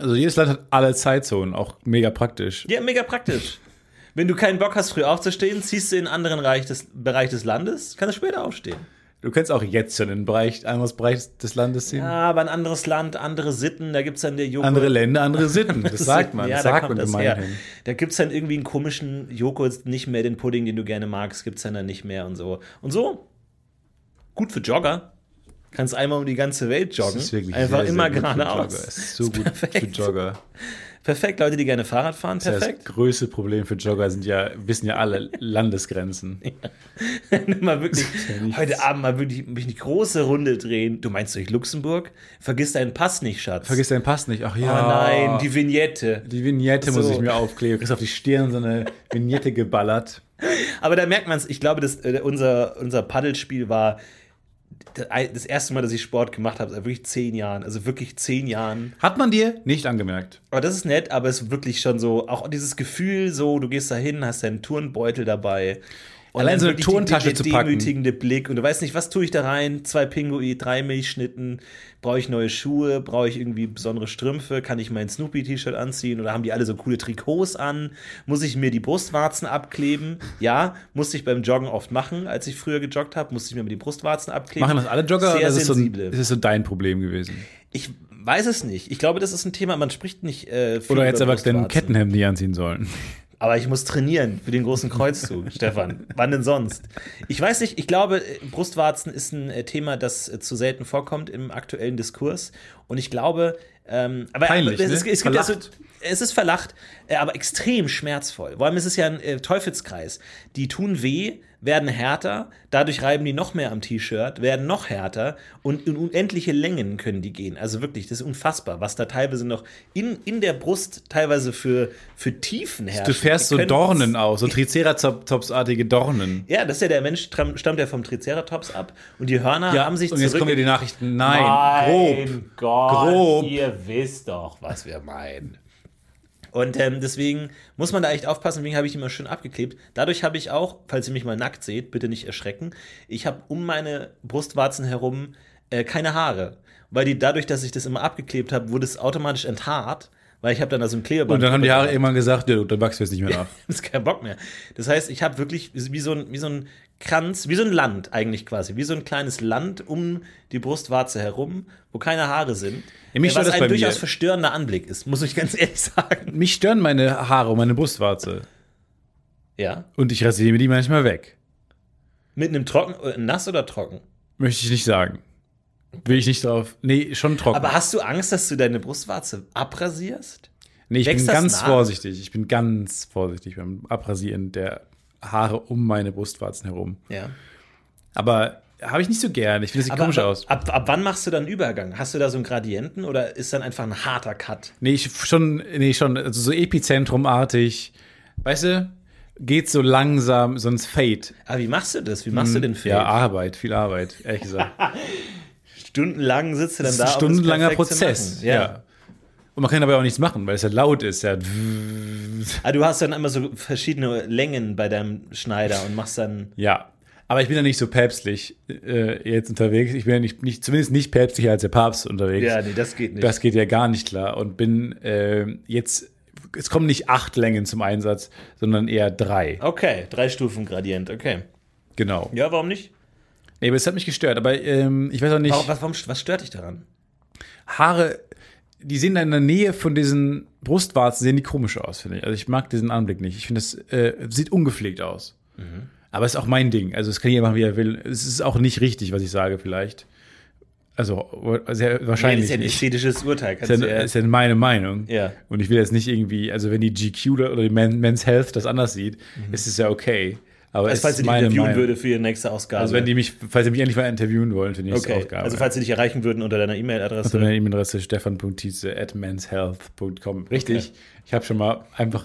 Also jedes Land hat alle Zeitzonen, auch mega praktisch. Ja, mega praktisch. Wenn du keinen Bock hast, früh aufzustehen, ziehst du in einen anderen Reich des, Bereich des Landes, kannst du später aufstehen. Du kannst auch jetzt schon in den Bereich, anderes Bereich des Landes ziehen. Ja, aber ein anderes Land, andere Sitten, da gibt es dann der Joghurt. Andere Länder, andere Sitten. Das sagt man. Ja, das da sagt kommt man gemeinhin. Da gibt es dann irgendwie einen komischen Joghurt, nicht mehr den Pudding, den du gerne magst, gibt es dann, dann nicht mehr und so. Und so, gut für Jogger. Kannst einmal um die ganze Welt joggen. Das ist wirklich Einfach sehr, immer geradeaus. So gut perfekt. für Jogger. Perfekt, Leute, die gerne Fahrrad fahren, Das perfekt. größte Problem für Jogger sind ja, wissen ja alle Landesgrenzen. mal wirklich, ja heute Abend mal wirklich, wirklich eine große Runde drehen. Du meinst durch Luxemburg? Vergiss deinen Pass nicht, Schatz. Vergiss deinen Pass nicht. Ach Oh ja. nein, die Vignette. Die Vignette muss So. ich mir aufkleben. Du kriegst auf die Stirn so eine Vignette geballert. Aber da merkt man es, ich glaube, dass, äh, unser, unser Paddelspiel war das erste Mal, dass ich Sport gemacht habe, seit wirklich zehn Jahren. Also wirklich zehn Jahren. Hat man dir nicht angemerkt. Aber das ist nett, aber es ist wirklich schon so, auch dieses Gefühl, so, du gehst da hin, hast deinen Turnbeutel dabei. Und Allein so eine der zu packen. demütigende Blick und du weißt nicht, was tue ich da rein? Zwei Pinguin, drei Milchschnitten, brauche ich neue Schuhe, brauche ich irgendwie besondere Strümpfe, kann ich mein Snoopy-T-Shirt anziehen oder haben die alle so coole Trikots an? Muss ich mir die Brustwarzen abkleben? Ja, musste ich beim Joggen oft machen, als ich früher gejoggt habe, musste ich mir die Brustwarzen abkleben. Machen das alle Jogger Sehr oder ist es, so, sensible. ist so dein Problem gewesen? Ich weiß es nicht. Ich glaube, das ist ein Thema, man spricht nicht äh, viel Oder jetzt über aber den. Kettenhemd nicht anziehen sollen? Aber ich muss trainieren für den großen Kreuzzug, Stefan. Wann denn sonst? Ich weiß nicht, ich glaube, Brustwarzen ist ein äh, Thema, das äh, zu selten vorkommt im aktuellen Diskurs. Und ich glaube, ähm, aber Peinlich, es, ne? es, gibt ja so, Verlacht. es ist verlacht, äh, aber extrem schmerzvoll. Vor allem ist es ja ein Teufelskreis. Die tun weh, werden härter, dadurch reiben die noch mehr am T-Shirt, werden noch härter und in unendliche Längen können die gehen. Also wirklich, das ist unfassbar, was da teilweise noch in, in der Brust teilweise für, für Tiefen herrscht. Du fährst Die so Dornen aus, so Triceratops-artige Dornen. Ja, das ist ja der Mensch, stammt ja vom Triceratops ab und die Hörner haben sich und jetzt zurück... kommen ja die Nachrichten. Nein, grob. Gott, Grob. ihr wisst doch, was wir meinen. Und ähm, deswegen muss man da echt aufpassen, deswegen habe ich die immer schön abgeklebt. Dadurch habe ich auch, falls ihr mich mal nackt seht, bitte nicht erschrecken, ich habe um meine Brustwarzen herum äh, keine Haare. Weil die, dadurch, dass ich das immer abgeklebt habe, wurde es automatisch enthaart, weil ich habe dann da so ein Klebeband. Und dann haben die Haare irgendwann gesagt, ja, dann wachst du jetzt nicht mehr nach. ist kein Bock mehr. Das heißt, ich habe wirklich wie so, ein, wie so ein Kranz, wie so ein Land eigentlich quasi, wie so ein kleines Land um die Brustwarze herum, wo keine Haare sind. Ja, mich was das ein durchaus mir. verstörender Anblick ist, muss ich ganz ehrlich sagen. Mich stören meine Haare und meine Brustwarze. Ja. Und ich rasiere mir die manchmal weg. Mit einem Trocken, äh, nass oder trocken? Möchte ich nicht sagen. Will ich nicht drauf. Nee, schon trocken. Aber hast du Angst, dass du deine Brustwarze abrasierst? nee, ich bin wächst das ganz nach? vorsichtig. Ich bin ganz vorsichtig beim Abrasieren der Haare um meine Brustwarzen herum. Ja. Aber habe ich nicht so gern. Ich finde, das sieht Aber, komisch aber aus. ab, ab wann machst du dann Übergang? Hast du da so einen Gradienten oder ist dann einfach ein harter Cut? Nee, ich schon, nee, schon, also so Epizentrumartig. Weißt du, geht so langsam, sonst Fade. Aber wie machst du das? Wie machst du den Fade? Ja, Arbeit, viel Arbeit, ehrlich gesagt. Stundenlang sitzt du dann Das ist da. ein stundenlanger Prozess. machen. Ja. Und man kann aber auch nichts machen, weil es ja laut ist. Ja. Ah, du hast dann immer so verschiedene Längen bei deinem Schneider und machst dann. ja. Aber ich bin ja nicht so päpstlich äh, jetzt unterwegs. Ich bin ja nicht, nicht, zumindest nicht päpstlicher als der Papst unterwegs. Ja, nee, das geht nicht. Das geht ja gar nicht klar. Und bin äh, jetzt, es kommen nicht acht Längen zum Einsatz, sondern eher drei. okay, drei Stufen Gradient, okay. Genau. Ja, warum nicht? Nee, aber es hat mich gestört. Aber ähm, ich weiß auch nicht. Warum, was, warum, was stört dich daran? Haare, die sehen da in der Nähe von diesen Brustwarzen, sehen die komisch aus, finde ich. Also ich mag diesen Anblick nicht. Ich finde, es äh, sieht ungepflegt aus. Mhm. Aber es ist auch mein Ding. Also es kann jeder machen, wie er will. Es ist auch nicht richtig, was ich sage, vielleicht. Also sehr Nee, wahrscheinlich das ist ja ein nicht. ästhetisches Urteil. Ist ja, ist ja meine Meinung. Ja. Und ich will jetzt nicht irgendwie, also wenn die GQ oder die Men, Men's Health das anders sieht, ist es ja okay. Aber also, falls dich meine interviewen Meinung. würde für ihre nächste Ausgabe. Also wenn die mich, falls sie mich endlich mal interviewen wollen für die nächste okay. Ausgabe. Also falls sie dich erreichen würden unter deiner Unter E-Mail-Adresse. meiner E-Mail-Adresse stefan.tietze at manshealth.com. Richtig. Ich habe schon mal einfach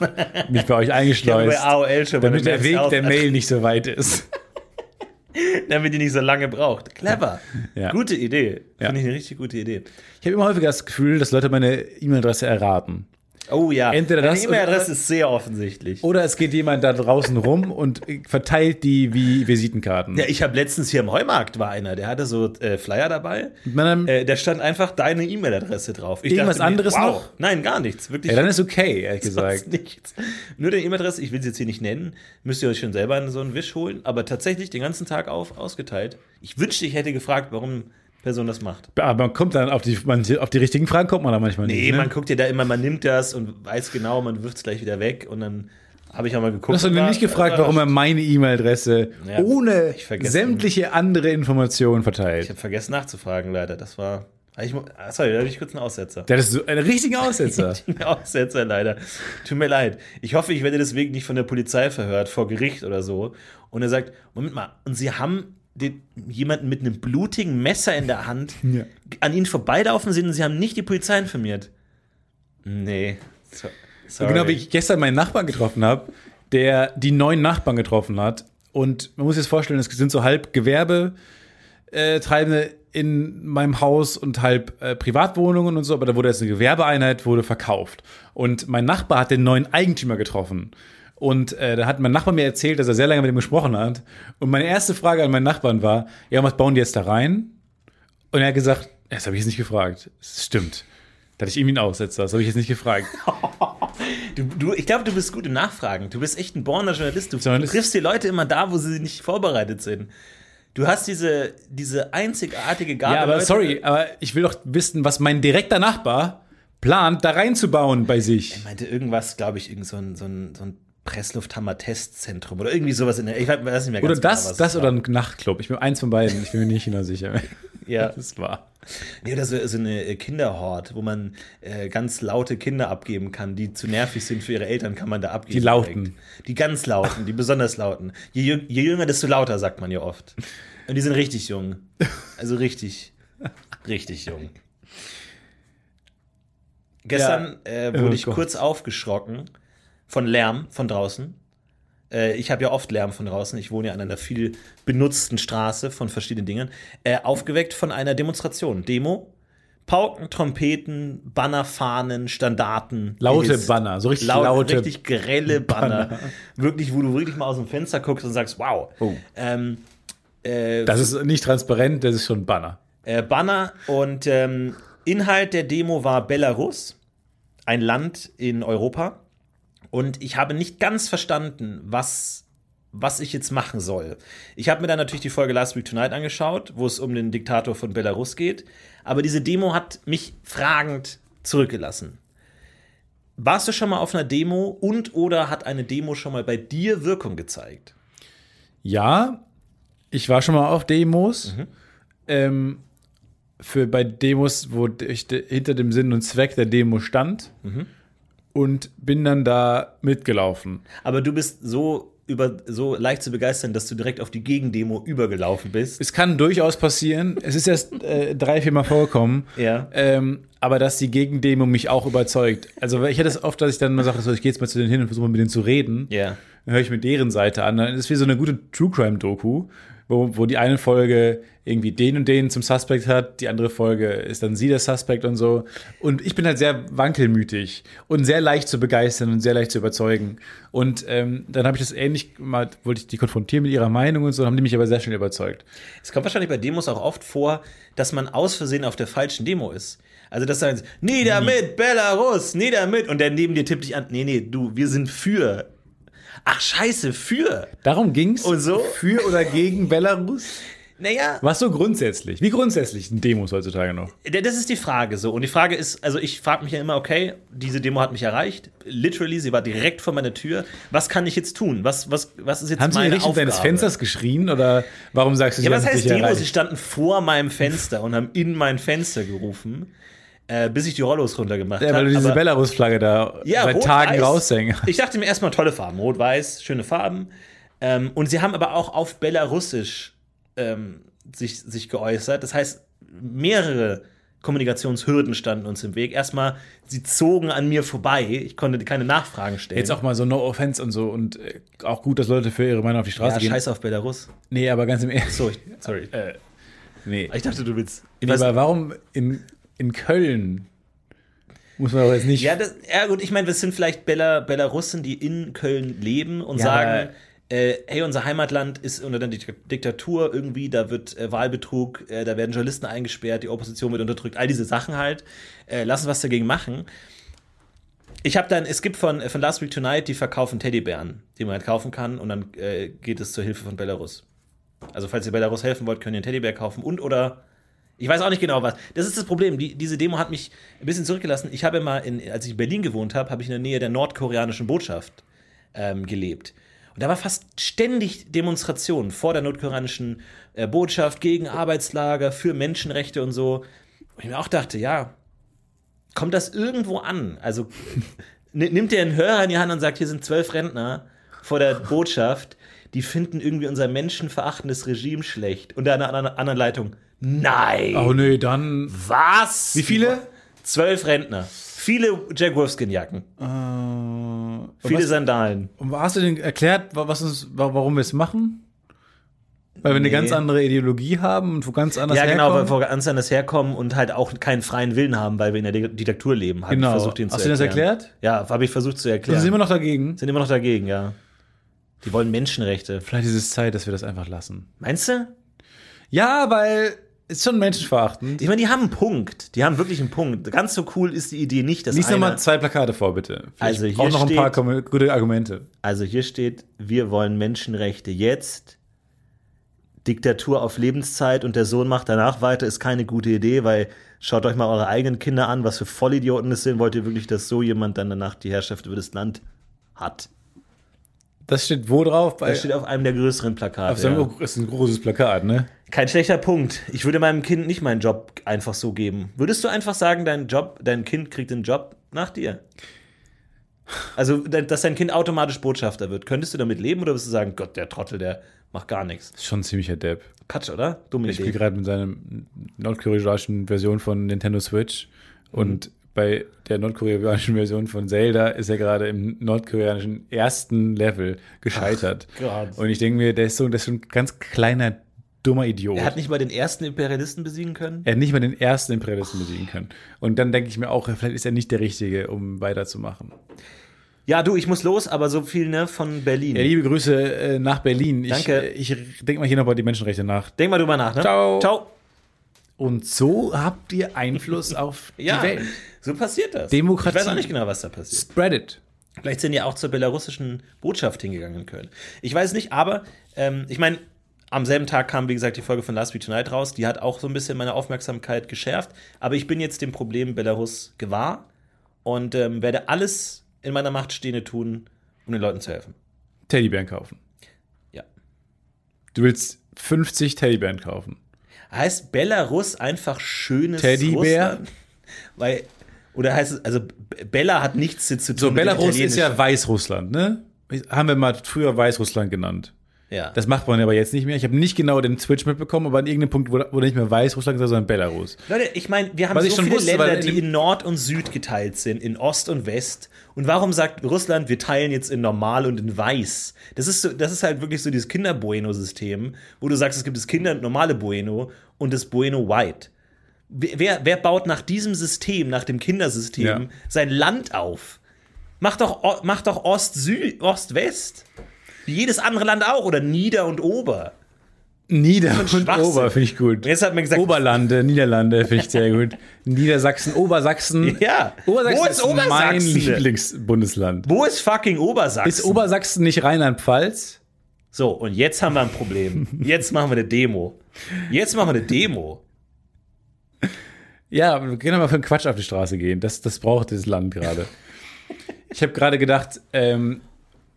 mich bei euch Ich eingeschleust, bei AOL schon damit der Weg der Mail nicht so weit ist. Damit die nicht so lange braucht. Clever. Ja. Gute Idee. Ja. Finde ich eine richtig gute Idee. Ich habe immer häufiger das Gefühl, dass Leute meine E-Mail-Adresse erraten. Oh ja, Entweder das E-Mail-Adresse oder- ist sehr offensichtlich. Oder es geht jemand da draußen rum und verteilt die wie Visitenkarten. Ja, ich habe letztens hier im Heumarkt war einer, der hatte so äh, Flyer dabei. Äh, da stand einfach deine E-Mail-Adresse drauf. Ich Irgendwas dachte anderes wow. noch? Nein, gar nichts. Wirklich ja, dann ist okay, ehrlich gesagt. nichts. Nur deine E-Mail-Adresse, ich will sie jetzt hier nicht nennen, müsst ihr euch schon selber so einen Wisch holen, aber tatsächlich den ganzen Tag auf ausgeteilt. Ich wünschte, ich hätte gefragt, warum Person das macht. Aber man kommt dann auf die, man, auf die richtigen Fragen kommt man da manchmal Nee, nicht. Ne? man guckt ja da immer, man nimmt das und weiß genau, man wirft es gleich wieder weg und dann habe ich auch mal geguckt. Hast du war- nicht gefragt, war- warum er meine E-Mail-Adresse Ja, ohne ich sämtliche andere Informationen Ich verteilt? habe vergessen nachzufragen, leider. Das war. Ich, mu- ah, sorry, da habe ich kurz einen Aussetzer. Der ist so ein richtiger Aussetzer. Aussetzer leider. Tut mir leid. Ich hoffe, ich werde deswegen nicht von der Polizei verhört, vor Gericht oder so. Und er sagt: Moment mal, und Sie haben den, jemanden mit einem blutigen Messer in der Hand Ja. an Ihnen vorbeilaufen sehen und Sie haben nicht die Polizei informiert. Nee. So, sorry. Genau wie ich gestern meinen Nachbarn getroffen habe, der die neuen Nachbarn getroffen hat. Und man muss sich das vorstellen, es sind so halb Gewerbe äh, in meinem Haus und halb äh, Privatwohnungen und so, aber da wurde jetzt eine Gewerbeeinheit, wurde verkauft. Und mein Nachbar hat den neuen Eigentümer getroffen. Und äh, da hat mein Nachbar mir erzählt, dass er sehr lange mit ihm gesprochen hat. Und meine erste Frage an meinen Nachbarn war, ja, was bauen die jetzt da rein? Und er hat gesagt, das habe ich jetzt nicht gefragt. Das stimmt. Da hatte ich irgendwie einen Aussetzer, das habe ich jetzt nicht gefragt. Du, du, ich glaube, du bist gut im Nachfragen. Du bist echt ein borner Journalist. Du, Journalist. triffst die Leute immer da, wo sie nicht vorbereitet sind. Du hast diese, diese einzigartige Gabe. Ja, aber Leute- sorry, aber ich will doch wissen, was mein direkter Nachbar plant, da reinzubauen bei sich. Ich meinte irgendwas, glaube ich, irgend so ein, so ein, so ein Presslufthammer-Testzentrum oder irgendwie sowas in der. Ich weiß nicht mehr Oder ganz genau, das, was das oder ein Nachtclub. Ich bin eins von beiden, ich bin mir nicht genau sicher. Ja. Das war. Nee, oder so, so eine Kinderhort, wo man äh, ganz laute Kinder abgeben kann, die zu nervig sind für ihre Eltern, kann man da abgeben. Die lauten. direkt. Die ganz lauten, die besonders lauten. Je, je jünger, desto lauter, sagt man ja oft. Und die sind richtig jung. Also richtig, richtig jung. Gestern äh, wurde Oh ich Gott. kurz aufgeschrocken von Lärm von draußen. Äh, ich habe ja oft Lärm von draußen. Ich wohne ja an einer viel benutzten Straße von verschiedenen Dingen. Äh, aufgeweckt von einer Demonstration. Demo. Pauken, Trompeten, Banner, Fahnen, Standarten. Laute Gehiss. Banner, so richtig Laut, laute Richtig grelle Banner. Wirklich, wo du wirklich mal aus dem Fenster guckst und sagst, wow. Oh. Ähm, äh, Das ist nicht transparent, das ist schon ein Banner. äh, Banner und ähm, Inhalt der Demo war Belarus, ein Land in Europa. Und ich habe nicht ganz verstanden, was, was ich jetzt machen soll. Ich habe mir dann natürlich die Folge Last Week Tonight angeschaut, wo es um den Diktator von Belarus geht. Aber diese Demo hat mich fragend zurückgelassen. Warst du schon mal auf einer Demo und oder hat eine Demo schon mal bei dir Wirkung gezeigt? Ja, ich war schon mal auf Demos. Ähm, für bei Demos, wo ich de, hinter dem Sinn und Zweck der Demo stand. Und bin dann da mitgelaufen. Aber du bist so über so leicht zu begeistern, dass du direkt auf die Gegendemo übergelaufen bist. Es kann durchaus passieren. Es ist erst äh, drei, vier Mal vorgekommen. Ja. Ähm, aber dass die Gegendemo mich auch überzeugt. Also ich hätte es oft, dass ich dann mal sage, so, ich gehe jetzt mal zu denen hin und versuche mal mit denen zu reden. Ja. Dann höre ich mir deren Seite an. Dann ist es wie so eine gute True Crime Doku, wo, wo die eine Folge irgendwie den und den zum Suspect hat, die andere Folge ist dann sie der Suspect und so. Und ich bin halt sehr wankelmütig und sehr leicht zu begeistern und sehr leicht zu überzeugen. Und ähm, dann habe ich das ähnlich mal, wollte ich die konfrontieren mit ihrer Meinung und so, haben die mich aber sehr schnell überzeugt. Es kommt wahrscheinlich bei Demos auch oft vor, dass man aus Versehen auf der falschen Demo ist. Also das sagen sie, nieder mit, Belarus, nieder mit. Und der neben dir tippt dich an, nee, nee, du, wir sind für. Ach scheiße, für. Darum ging's. Und so? Für oder gegen Belarus? Naja, Was so grundsätzlich? Wie grundsätzlich sind Demos heutzutage noch? das ist die Frage so. Und die Frage ist, also ich frage mich ja immer, okay, diese Demo hat mich erreicht. Literally, sie war direkt vor meiner Tür. Was kann ich jetzt tun? Was, was, was ist jetzt Haben sie in meine Richtung deines Fensters geschrien oder warum sagst du, sie Ja, haben was heißt Demo? Sie standen vor meinem Fenster und haben in mein Fenster gerufen, äh, bis ich die Rollos runtergemacht Ja, habe. weil du diese Belarus-Flagge da ja, seit Tagen weiß. raushängen. Ich dachte mir erstmal tolle Farben, rot, weiß, schöne Farben. Ähm, und sie haben aber auch auf Belarusisch ähm, sich, sich geäußert. Das heißt, mehrere Kommunikationshürden standen uns im Weg. Erstmal, sie zogen an mir vorbei. Ich konnte keine Nachfragen stellen. Jetzt auch mal so No Offense und so und äh, auch gut, dass Leute für ihre Meinung auf die Straße ja, gehen. scheiß auf Belarus. Nee, aber ganz im Ernst. So, sorry. Äh, nee. Ich dachte, du willst. Nee aber warum in, in Köln Muss man aber jetzt nicht. Ja, das, ja gut, ich meine, das sind vielleicht Bela, Belarussen, die in Köln leben und Ja, sagen, äh, hey, unser Heimatland ist unter der Dik- Diktatur irgendwie, da wird äh, Wahlbetrug, äh, da werden Journalisten eingesperrt, die Opposition wird unterdrückt, all diese Sachen halt. Äh, lass uns was dagegen machen. Ich habe dann, es gibt von, äh, von Last Week Tonight, die verkaufen Teddybären, die man halt kaufen kann und dann äh, geht es zur Hilfe von Belarus. Also falls ihr Belarus helfen wollt, könnt ihr einen Teddybär kaufen und oder ich weiß auch nicht genau was. Das ist das Problem. Die, diese Demo hat mich ein bisschen zurückgelassen. Ich habe mal, in, als ich in Berlin gewohnt habe, habe ich in der Nähe der nordkoreanischen Botschaft ähm, gelebt. Und da war fast ständig Demonstrationen vor der nordkoreanischen äh, Botschaft gegen Arbeitslager, für Menschenrechte und so. Und ich mir auch dachte, ja, kommt das irgendwo an? Also nimmt der einen Hörer in die Hand und sagt, hier sind zwölf Rentner vor der Botschaft, die finden irgendwie unser menschenverachtendes Regime schlecht. Und an einer anderen- Leitung, nein! oh nee, dann. Was? Wie viele? Zwölf Rentner. Viele Jack Wolfskin-Jacken. Äh, Viele was, Sandalen. und hast du denn erklärt, wa- was uns, wa- warum wir es machen? Weil wir eine Nee. ganz andere Ideologie haben und wo ganz anders Ja, genau, weil herkommen? wir ganz anders herkommen und halt auch keinen freien Willen haben, weil wir in der Di- Diktatur leben. Hab Genau. Versucht, ihnen Hast zu du das erklären. erklärt? Ja, habe ich versucht zu erklären. Also sind wir noch dagegen? Sind immer noch dagegen, ja. Die wollen Menschenrechte. Vielleicht ist es Zeit, dass wir das einfach lassen. Meinst du? Ja, weil ist schon menschenverachtend. Ich meine, die haben einen Punkt. Die haben wirklich einen Punkt. Ganz so cool ist die Idee nicht, dass Lies einer, mal zwei Plakate vor, bitte. Also ich hier brauche noch ein paar steht- gute Argumente. Also hier steht, wir wollen Menschenrechte jetzt. Diktatur auf Lebenszeit und der Sohn macht danach weiter, ist keine gute Idee, weil schaut euch mal eure eigenen Kinder an, was für Vollidioten das sind. Wollt ihr wirklich, dass so jemand dann danach die Herrschaft über das Land hat? Das steht wo drauf? Bei, Das steht auf einem der größeren Plakate. auf einem, ja. ist ein großes Plakat, ne? Kein schlechter Punkt. Ich würde meinem Kind nicht meinen Job einfach so geben. Würdest du einfach sagen, dein Job, dein Kind kriegt den Job nach dir? Also, dass dein Kind automatisch Botschafter wird. Könntest du damit leben oder würdest du sagen, Gott, der Trottel, der macht gar nichts? Ist schon ein ziemlicher Depp. Quatsch, oder? Dumme Ich spiele Idee. gerade mit seiner nordkoreanischen Version von Nintendo Switch und bei der nordkoreanischen Version von Zelda ist er gerade im nordkoreanischen ersten Level gescheitert. Gott. und ich denke mir, der ist so, der ist so ein ganz kleiner, dummer Idiot. Er hat nicht mal den ersten Imperialisten besiegen können? er hat nicht mal den ersten Imperialisten besiegen können. Und dann denke ich mir auch, vielleicht ist er nicht der Richtige, um weiterzumachen. Ja, du, ich muss los, aber so viel ne, von Berlin. Ja, liebe Grüße äh, nach Berlin. Danke. Ich, ich denke mal hier noch über die Menschenrechte nach. Denk mal drüber nach, ne? Ciao. Ciao. Und so habt ihr Einfluss auf Ja, die Welt. so passiert das. Demokratie. Ich weiß auch nicht genau, was da passiert. Spread it. Vielleicht sind die auch zur belarussischen Botschaft hingegangen in Köln. Ich weiß nicht, aber ähm, ich meine, am selben Tag kam, wie gesagt, die Folge von Last Week Tonight raus. Die hat auch so ein bisschen meine Aufmerksamkeit geschärft. Aber ich bin jetzt dem Problem Belarus gewahr und ähm, werde alles in meiner Macht Stehende tun, um den Leuten zu helfen. Teddybären kaufen. Ja. Du willst 50 Teddybären kaufen. Heißt Belarus einfach schönes Teddybär? Russland? Weil, oder heißt es, also Bella hat nichts zu tun So, mit Belarus ist ja Weißrussland, ne? Haben wir mal früher Weißrussland genannt. Ja. Das macht man aber jetzt nicht mehr. Ich habe nicht genau den Switch mitbekommen, aber an irgendeinem Punkt wurde, wurde nicht mehr Weißrussland gesagt, sondern Belarus. Leute, ich meine, wir haben Was so viele wusste, Länder, in die in Nord und Süd geteilt sind, in Ost und West. Und warum sagt Russland, wir teilen jetzt in Normal und in Weiß? Das ist, so, das ist halt wirklich so dieses Kinder-Bueno-System, wo du sagst, es gibt das Kinder- und normale Bueno und das Bueno White. Wer, wer baut nach diesem System, nach dem Kindersystem, Ja. sein Land auf? Mach doch, mach doch Ost, Süd, Ost, West. Wie jedes andere Land auch. Oder Nieder und Ober. Nieder und. Ober finde ich gut. Und jetzt hat man gesagt, Oberlande, Niederlande finde ich sehr gut. Niedersachsen, Obersachsen. Ja. Obersachsen Wo ist ist mein Obersachsen? Lieblingsbundesland. wo ist fucking Obersachsen? Ist Obersachsen nicht Rheinland-Pfalz? So, und jetzt haben wir ein Problem. Jetzt machen wir eine Demo. Jetzt machen wir eine Demo. Ja, wir können aber für einen Quatsch auf die Straße gehen. Das, das braucht dieses Land gerade. Ich habe gerade gedacht, ähm,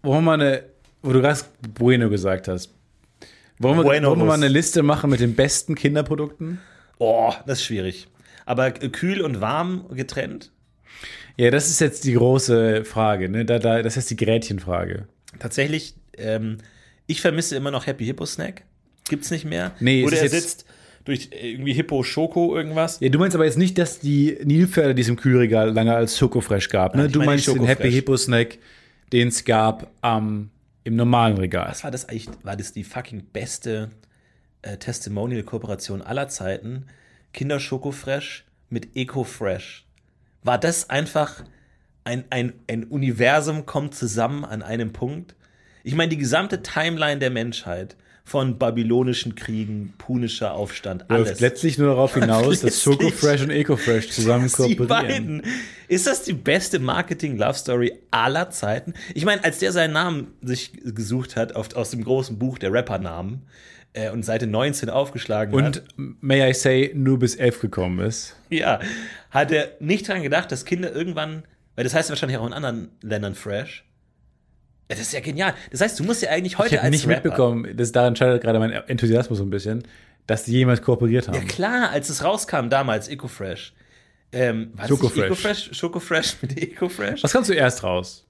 wollen wir mal eine, wo du gerade Bueno gesagt hast, wollen wir, Bueno wollen wir mal eine Liste machen mit den besten Kinderprodukten? Oh, das ist schwierig. Aber kühl und warm getrennt? Ja, das ist jetzt die große Frage. Ne? Da, da, das ist die Gretchenfrage. Tatsächlich, ähm, ich vermisse immer noch Happy Hippo Snack. Gibt's nicht mehr. Nee, es Oder ist er jetzt- sitzt durch irgendwie Hippo Schoko irgendwas. Ja, du meinst aber jetzt nicht, dass die Nilpferde, die es im Kühlregal lange als Schokofresh gab. Ne? Nein, Du meinst den. Happy Hippo Snack, den es gab am im normalen Regal. Was war das eigentlich? War das die fucking beste äh, Testimonial-Kooperation aller Zeiten? Kinder Schoko Fresh mit Eco Fresh. War das einfach ein, ein, ein Universum kommt zusammen an einem Punkt? Ich meine, die gesamte Timeline der Menschheit von babylonischen Kriegen, punischer Aufstand, Läuft alles. letztlich nur darauf hinaus, dass Letztlich- Schokofresh und Ecofresh zusammen Die kooperieren. beiden. Ist das die beste Marketing-Love-Story aller Zeiten? Ich meine, als der seinen Namen sich gesucht hat auf, aus dem großen Buch der Rapper-Namen äh, und Seite 19 aufgeschlagen hat, Und, may I say, nur bis 11 gekommen ist. ja, hat er nicht dran gedacht, dass Kinder irgendwann, weil das heißt wahrscheinlich auch in anderen Ländern fresh. Das ist ja genial. Das heißt, du musst ja eigentlich heute Ich habe als nicht Rapper, mitbekommen, das daran scheitert gerade mein Enthusiasmus so ein bisschen, dass die jemals kooperiert haben. Ja klar, als es rauskam damals, Ecofresh. Ähm, war Schokofresh. Ecofresh, Schokofresh mit Ecofresh? Was kannst du erst raus?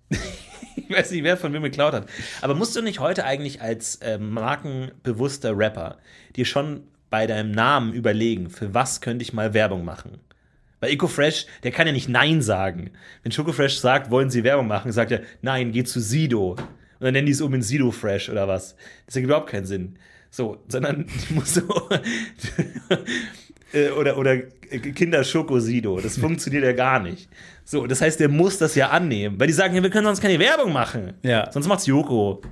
Ich weiß nicht, wer von wem geklaut hat. Aber musst du nicht heute eigentlich als ähm, markenbewusster Rapper dir schon bei deinem Namen überlegen, für was könnte ich mal Werbung machen? Weil EcoFresh, der kann ja nicht Nein sagen. Wenn Schokofresh sagt, wollen sie Werbung machen, sagt er, nein, geh zu Sido. Und dann nennen die es um in Sido Fresh oder was. Das ergibt überhaupt keinen Sinn. So, sondern die muss so. äh, oder, oder Kinder Schoko Sido. Das funktioniert ja gar nicht. So, das heißt, der muss das ja annehmen. Weil die sagen, ja, wir können sonst keine Werbung machen. Ja. Sonst macht's Joko.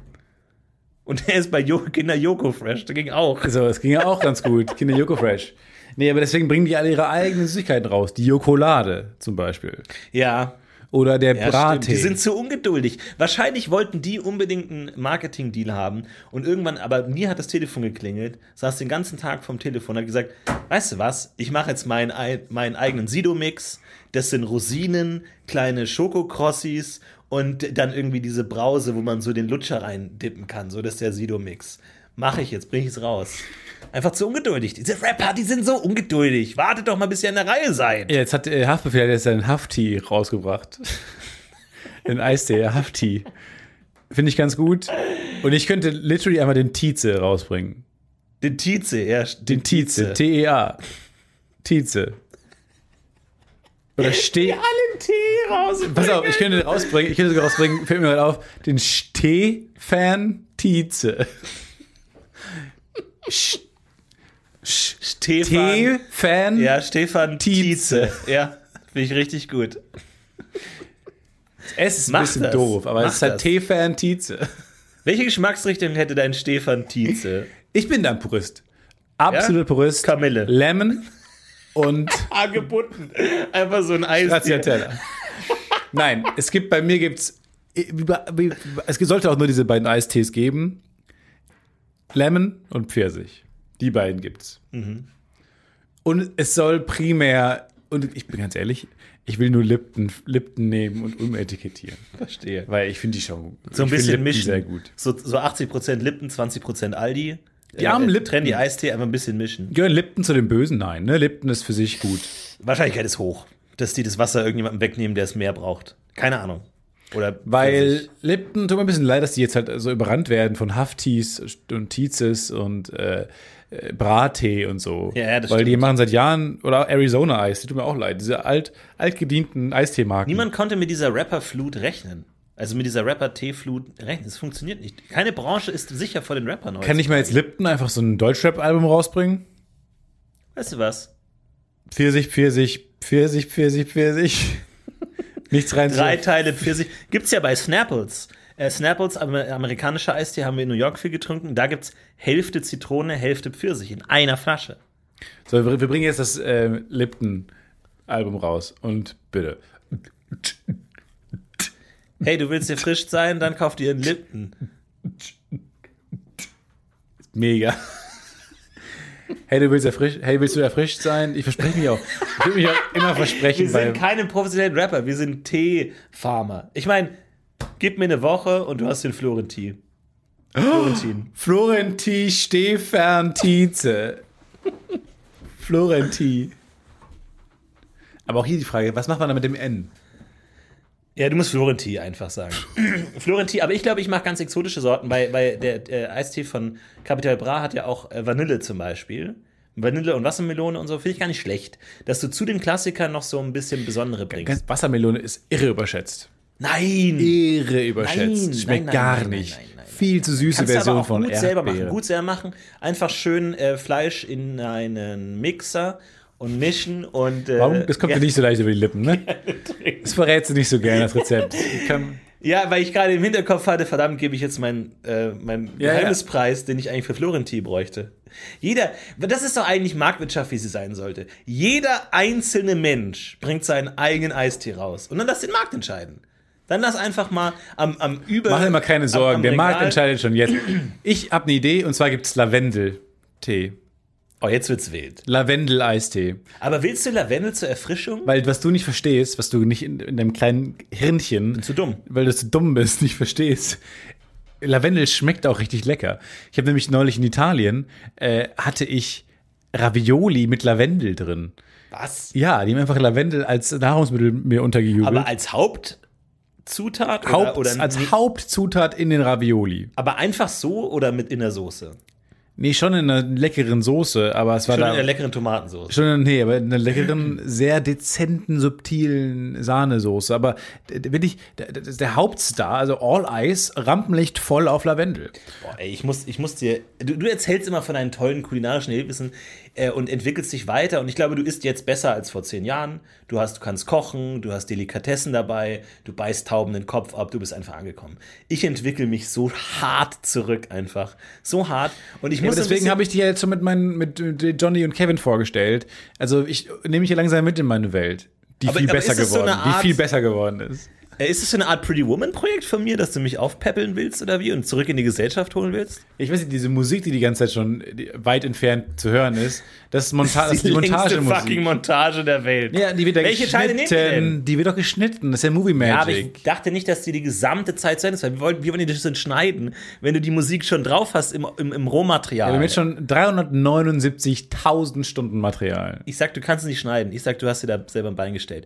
Und der ist bei jo Kinder Joko Fresh. Der ging auch. So, es ging ja auch ganz gut. Kinder Joko Fresh. Nee, aber deswegen bringen die alle ihre eigenen Süßigkeiten raus. Die Jokolade zum Beispiel. Ja, Oder der Ja, Brattee. Die sind zu ungeduldig. Wahrscheinlich wollten die unbedingt einen Marketing-Deal haben und irgendwann, aber mir hat das Telefon geklingelt, saß den ganzen Tag vom Telefon und hat gesagt, weißt du was, ich mache jetzt meinen, ei- meinen eigenen Sido-Mix, das sind Rosinen, kleine Schokokrossis und dann irgendwie diese Brause, wo man so den Lutscher reindippen kann, so das ist der Sido-Mix. Mache ich jetzt, bringe ich es raus. Einfach zu ungeduldig. Diese Rapper, die sind so ungeduldig. Wartet doch mal, bis ihr in der Reihe seid. Ja, jetzt hat äh, Haftbefehl jetzt seinen Hafttee rausgebracht. Den Eistee, Hafttee. Finde ich ganz gut. Und ich könnte literally einmal den Tietze rausbringen. Den Tietze, ja. Den Tietze. T-E-A. Tietze. Oder Steh. allen Tee raus. Pass auf, ich könnte den rausbringen, ich könnte sogar rausbringen, fällt mir gerade auf, den Steh-Fan Tietze. Stefan. T-Fan Ja, Stefan Tietze. Tietze. Ja, finde ich richtig gut. Es ist ein Mach bisschen das. doof, aber Mach es ist halt das. T-Fan Tietze. Welche Geschmacksrichtung hätte dein Stefan Tietze? Ich bin da ein Purist. Absolut Purist. Kamille. Lemon und Angebunden. Einfach so ein Eis. Stracciatella. Nein, es gibt, bei mir gibt's, es sollte auch nur diese beiden Eistees geben. Lemon und Pfirsich. Die beiden gibt's. Mhm. Und es soll primär, und ich bin ganz ehrlich, ich will nur Lipton, Lipton nehmen und umetikettieren. Verstehe. Weil ich finde die schon So ein bisschen mischen. sehr gut. So, so 80% Lipton, 20% Aldi. Die armen Lipton. Trendy Eistee, einfach ein bisschen mischen. Gehören Lipton zu den Bösen? Nein, ne? Lipton ist für sich gut. Wahrscheinlichkeit ist hoch, dass die das Wasser irgendjemandem wegnehmen, der es mehr braucht. Keine Ahnung. Oder Weil. Lipton tut mir ein bisschen leid, dass die jetzt halt so überrannt werden von Haftis und Tietzes und äh, äh, Brattee und so. Ja, das Weil die stimmt. machen seit Jahren, oder Arizona Eis, die tut mir auch leid. Diese alt, altgedienten Eisteemarken. Niemand konnte mit dieser Rapper-Flut rechnen. Also mit dieser Rapper-T-Flut rechnen. Das funktioniert nicht. Keine Branche ist sicher vor den Rappern. Kann ich mal jetzt Lipton einfach so ein Deutschrap-Album rausbringen? Weißt du was? Pfirsich, Pfirsich, Pfirsich, Pfirsich, Pfirsich. Nichts rein. Drei Teile Pfirsich. Gibt's ja bei Snapples. Äh, Snapples, amer- amerikanischer Eistee, haben wir in New York viel getrunken. Da gibt's Hälfte Zitrone, Hälfte Pfirsich in einer Flasche. So, wir, wir bringen jetzt das äh, Lipton-Album raus. Und bitte. Hey, du willst erfrischt sein, dann kauf dir einen Lipton. Mega. Hey, du willst erfrischt, hey, willst du erfrischt sein? Ich verspreche mich auch. Ich will mich auch immer versprechen. Wir sind keine professionellen Rapper, wir sind Tee-Farmer. Ich meine, gib mir eine Woche und du hast den Florentin. Florentin. Florentin Stefan Tietze. Florentin. Aber auch hier die Frage, was macht man da mit dem N? Ja, du musst Florentin einfach sagen. Florentin, aber ich glaube, ich mache ganz exotische Sorten, weil, weil der äh, Eistee von Capital Bra hat ja auch äh, Vanille zum Beispiel. Vanille und Wassermelone und so, finde ich gar nicht schlecht. Dass du zu den Klassikern noch so ein bisschen besondere bringst. Wassermelone ist irre überschätzt. Nein! Irre überschätzt. Nein, Schmeckt nein, gar nein, nicht. Viel zu süße Kannst Version aber auch von gut selber machen. Gut selber machen. Einfach schön äh, Fleisch in einen Mixer und mischen und. Äh, Warum? Das kommt ja, dir nicht so leicht über die Lippen, ne? Das verrätst du nicht so gerne, das Rezept. Ja, weil ich gerade im Hinterkopf hatte, verdammt, gebe ich jetzt meinen äh, mein Ja, Geheimnispreis, den ich eigentlich für Florentin bräuchte. Jeder, das ist doch eigentlich Marktwirtschaft, wie sie sein sollte. Jeder einzelne Mensch bringt seinen eigenen Eistee raus. Und dann lass den Markt entscheiden. Dann lass einfach mal am, am Über. mach dir mal keine am- Sorgen, am der Markt Regal- entscheidet schon jetzt. Ich habe eine Idee und zwar gibt es Lavendel-Tee. Oh, jetzt wird's wild. Lavendel-Eistee. Aber willst du Lavendel zur Erfrischung? Weil was du nicht verstehst, was du nicht in, in deinem kleinen Hirnchen, Zu dumm. weil du zu dumm bist, nicht verstehst. Lavendel schmeckt auch richtig lecker. Ich habe nämlich neulich in Italien, äh, hatte ich Ravioli mit Lavendel drin. Was? Ja, die haben einfach Lavendel als Nahrungsmittel mir untergejubelt. Aber als Hauptzutat? Oder, Haupt, oder als nee, Hauptzutat in den Ravioli. aber einfach so oder mit in der Soße? Nee, schon in einer leckeren Soße, aber es war Schon da. in der leckeren Tomatensauce. Schon, in- nee, aber in einer leckeren, sehr dezenten, subtilen Sahnesoße. Aber der, der der Hauptstar, also All Eyes, Rampenlicht voll auf Lavendel. Boah, ey, ich muss, ich muss dir. Du, du erzählst immer von deinen tollen kulinarischen Erlebnissen äh, und entwickelst dich weiter. Und ich glaube, du isst jetzt besser als vor zehn Jahren. Du hast, du kannst kochen, du hast Delikatessen dabei, du beißt Tauben den Kopf ab, du bist einfach angekommen. Ich entwickle mich so hart zurück einfach. So hart. Und ich Ja, muss so deswegen habe ich die ja jetzt schon mit, meinen, mit äh, Johnny und Kevin vorgestellt. Also ich nehme mich hier langsam mit in meine Welt, die Aber- viel aber besser so geworden, Art- die viel besser geworden ist. Äh, Ist es so eine Art Pretty Woman-Projekt von mir, dass du mich aufpäppeln willst oder wie und zurück in die Gesellschaft holen willst? Ich weiß nicht, diese Musik, die die ganze Zeit schon die weit entfernt zu hören ist, das ist, Monta das ist die längste Montagemusik. fucking Montage der Welt. Ja, die wird ja Welche Teile nehmt ihr denn? Die wird doch geschnitten. Das ist ja Movie Ja, aber Magic. ich dachte nicht, dass die die gesamte Zeit zu Ende ist, weil wir wollten, wir wollen die das dann schneiden, wenn du die Musik schon drauf hast im, im, im Rohmaterial. Ja, wir haben jetzt schon 379.000 Stunden Material. ich sag, du kannst es nicht schneiden. Ich sag, du hast dir da selber ein Bein gestellt.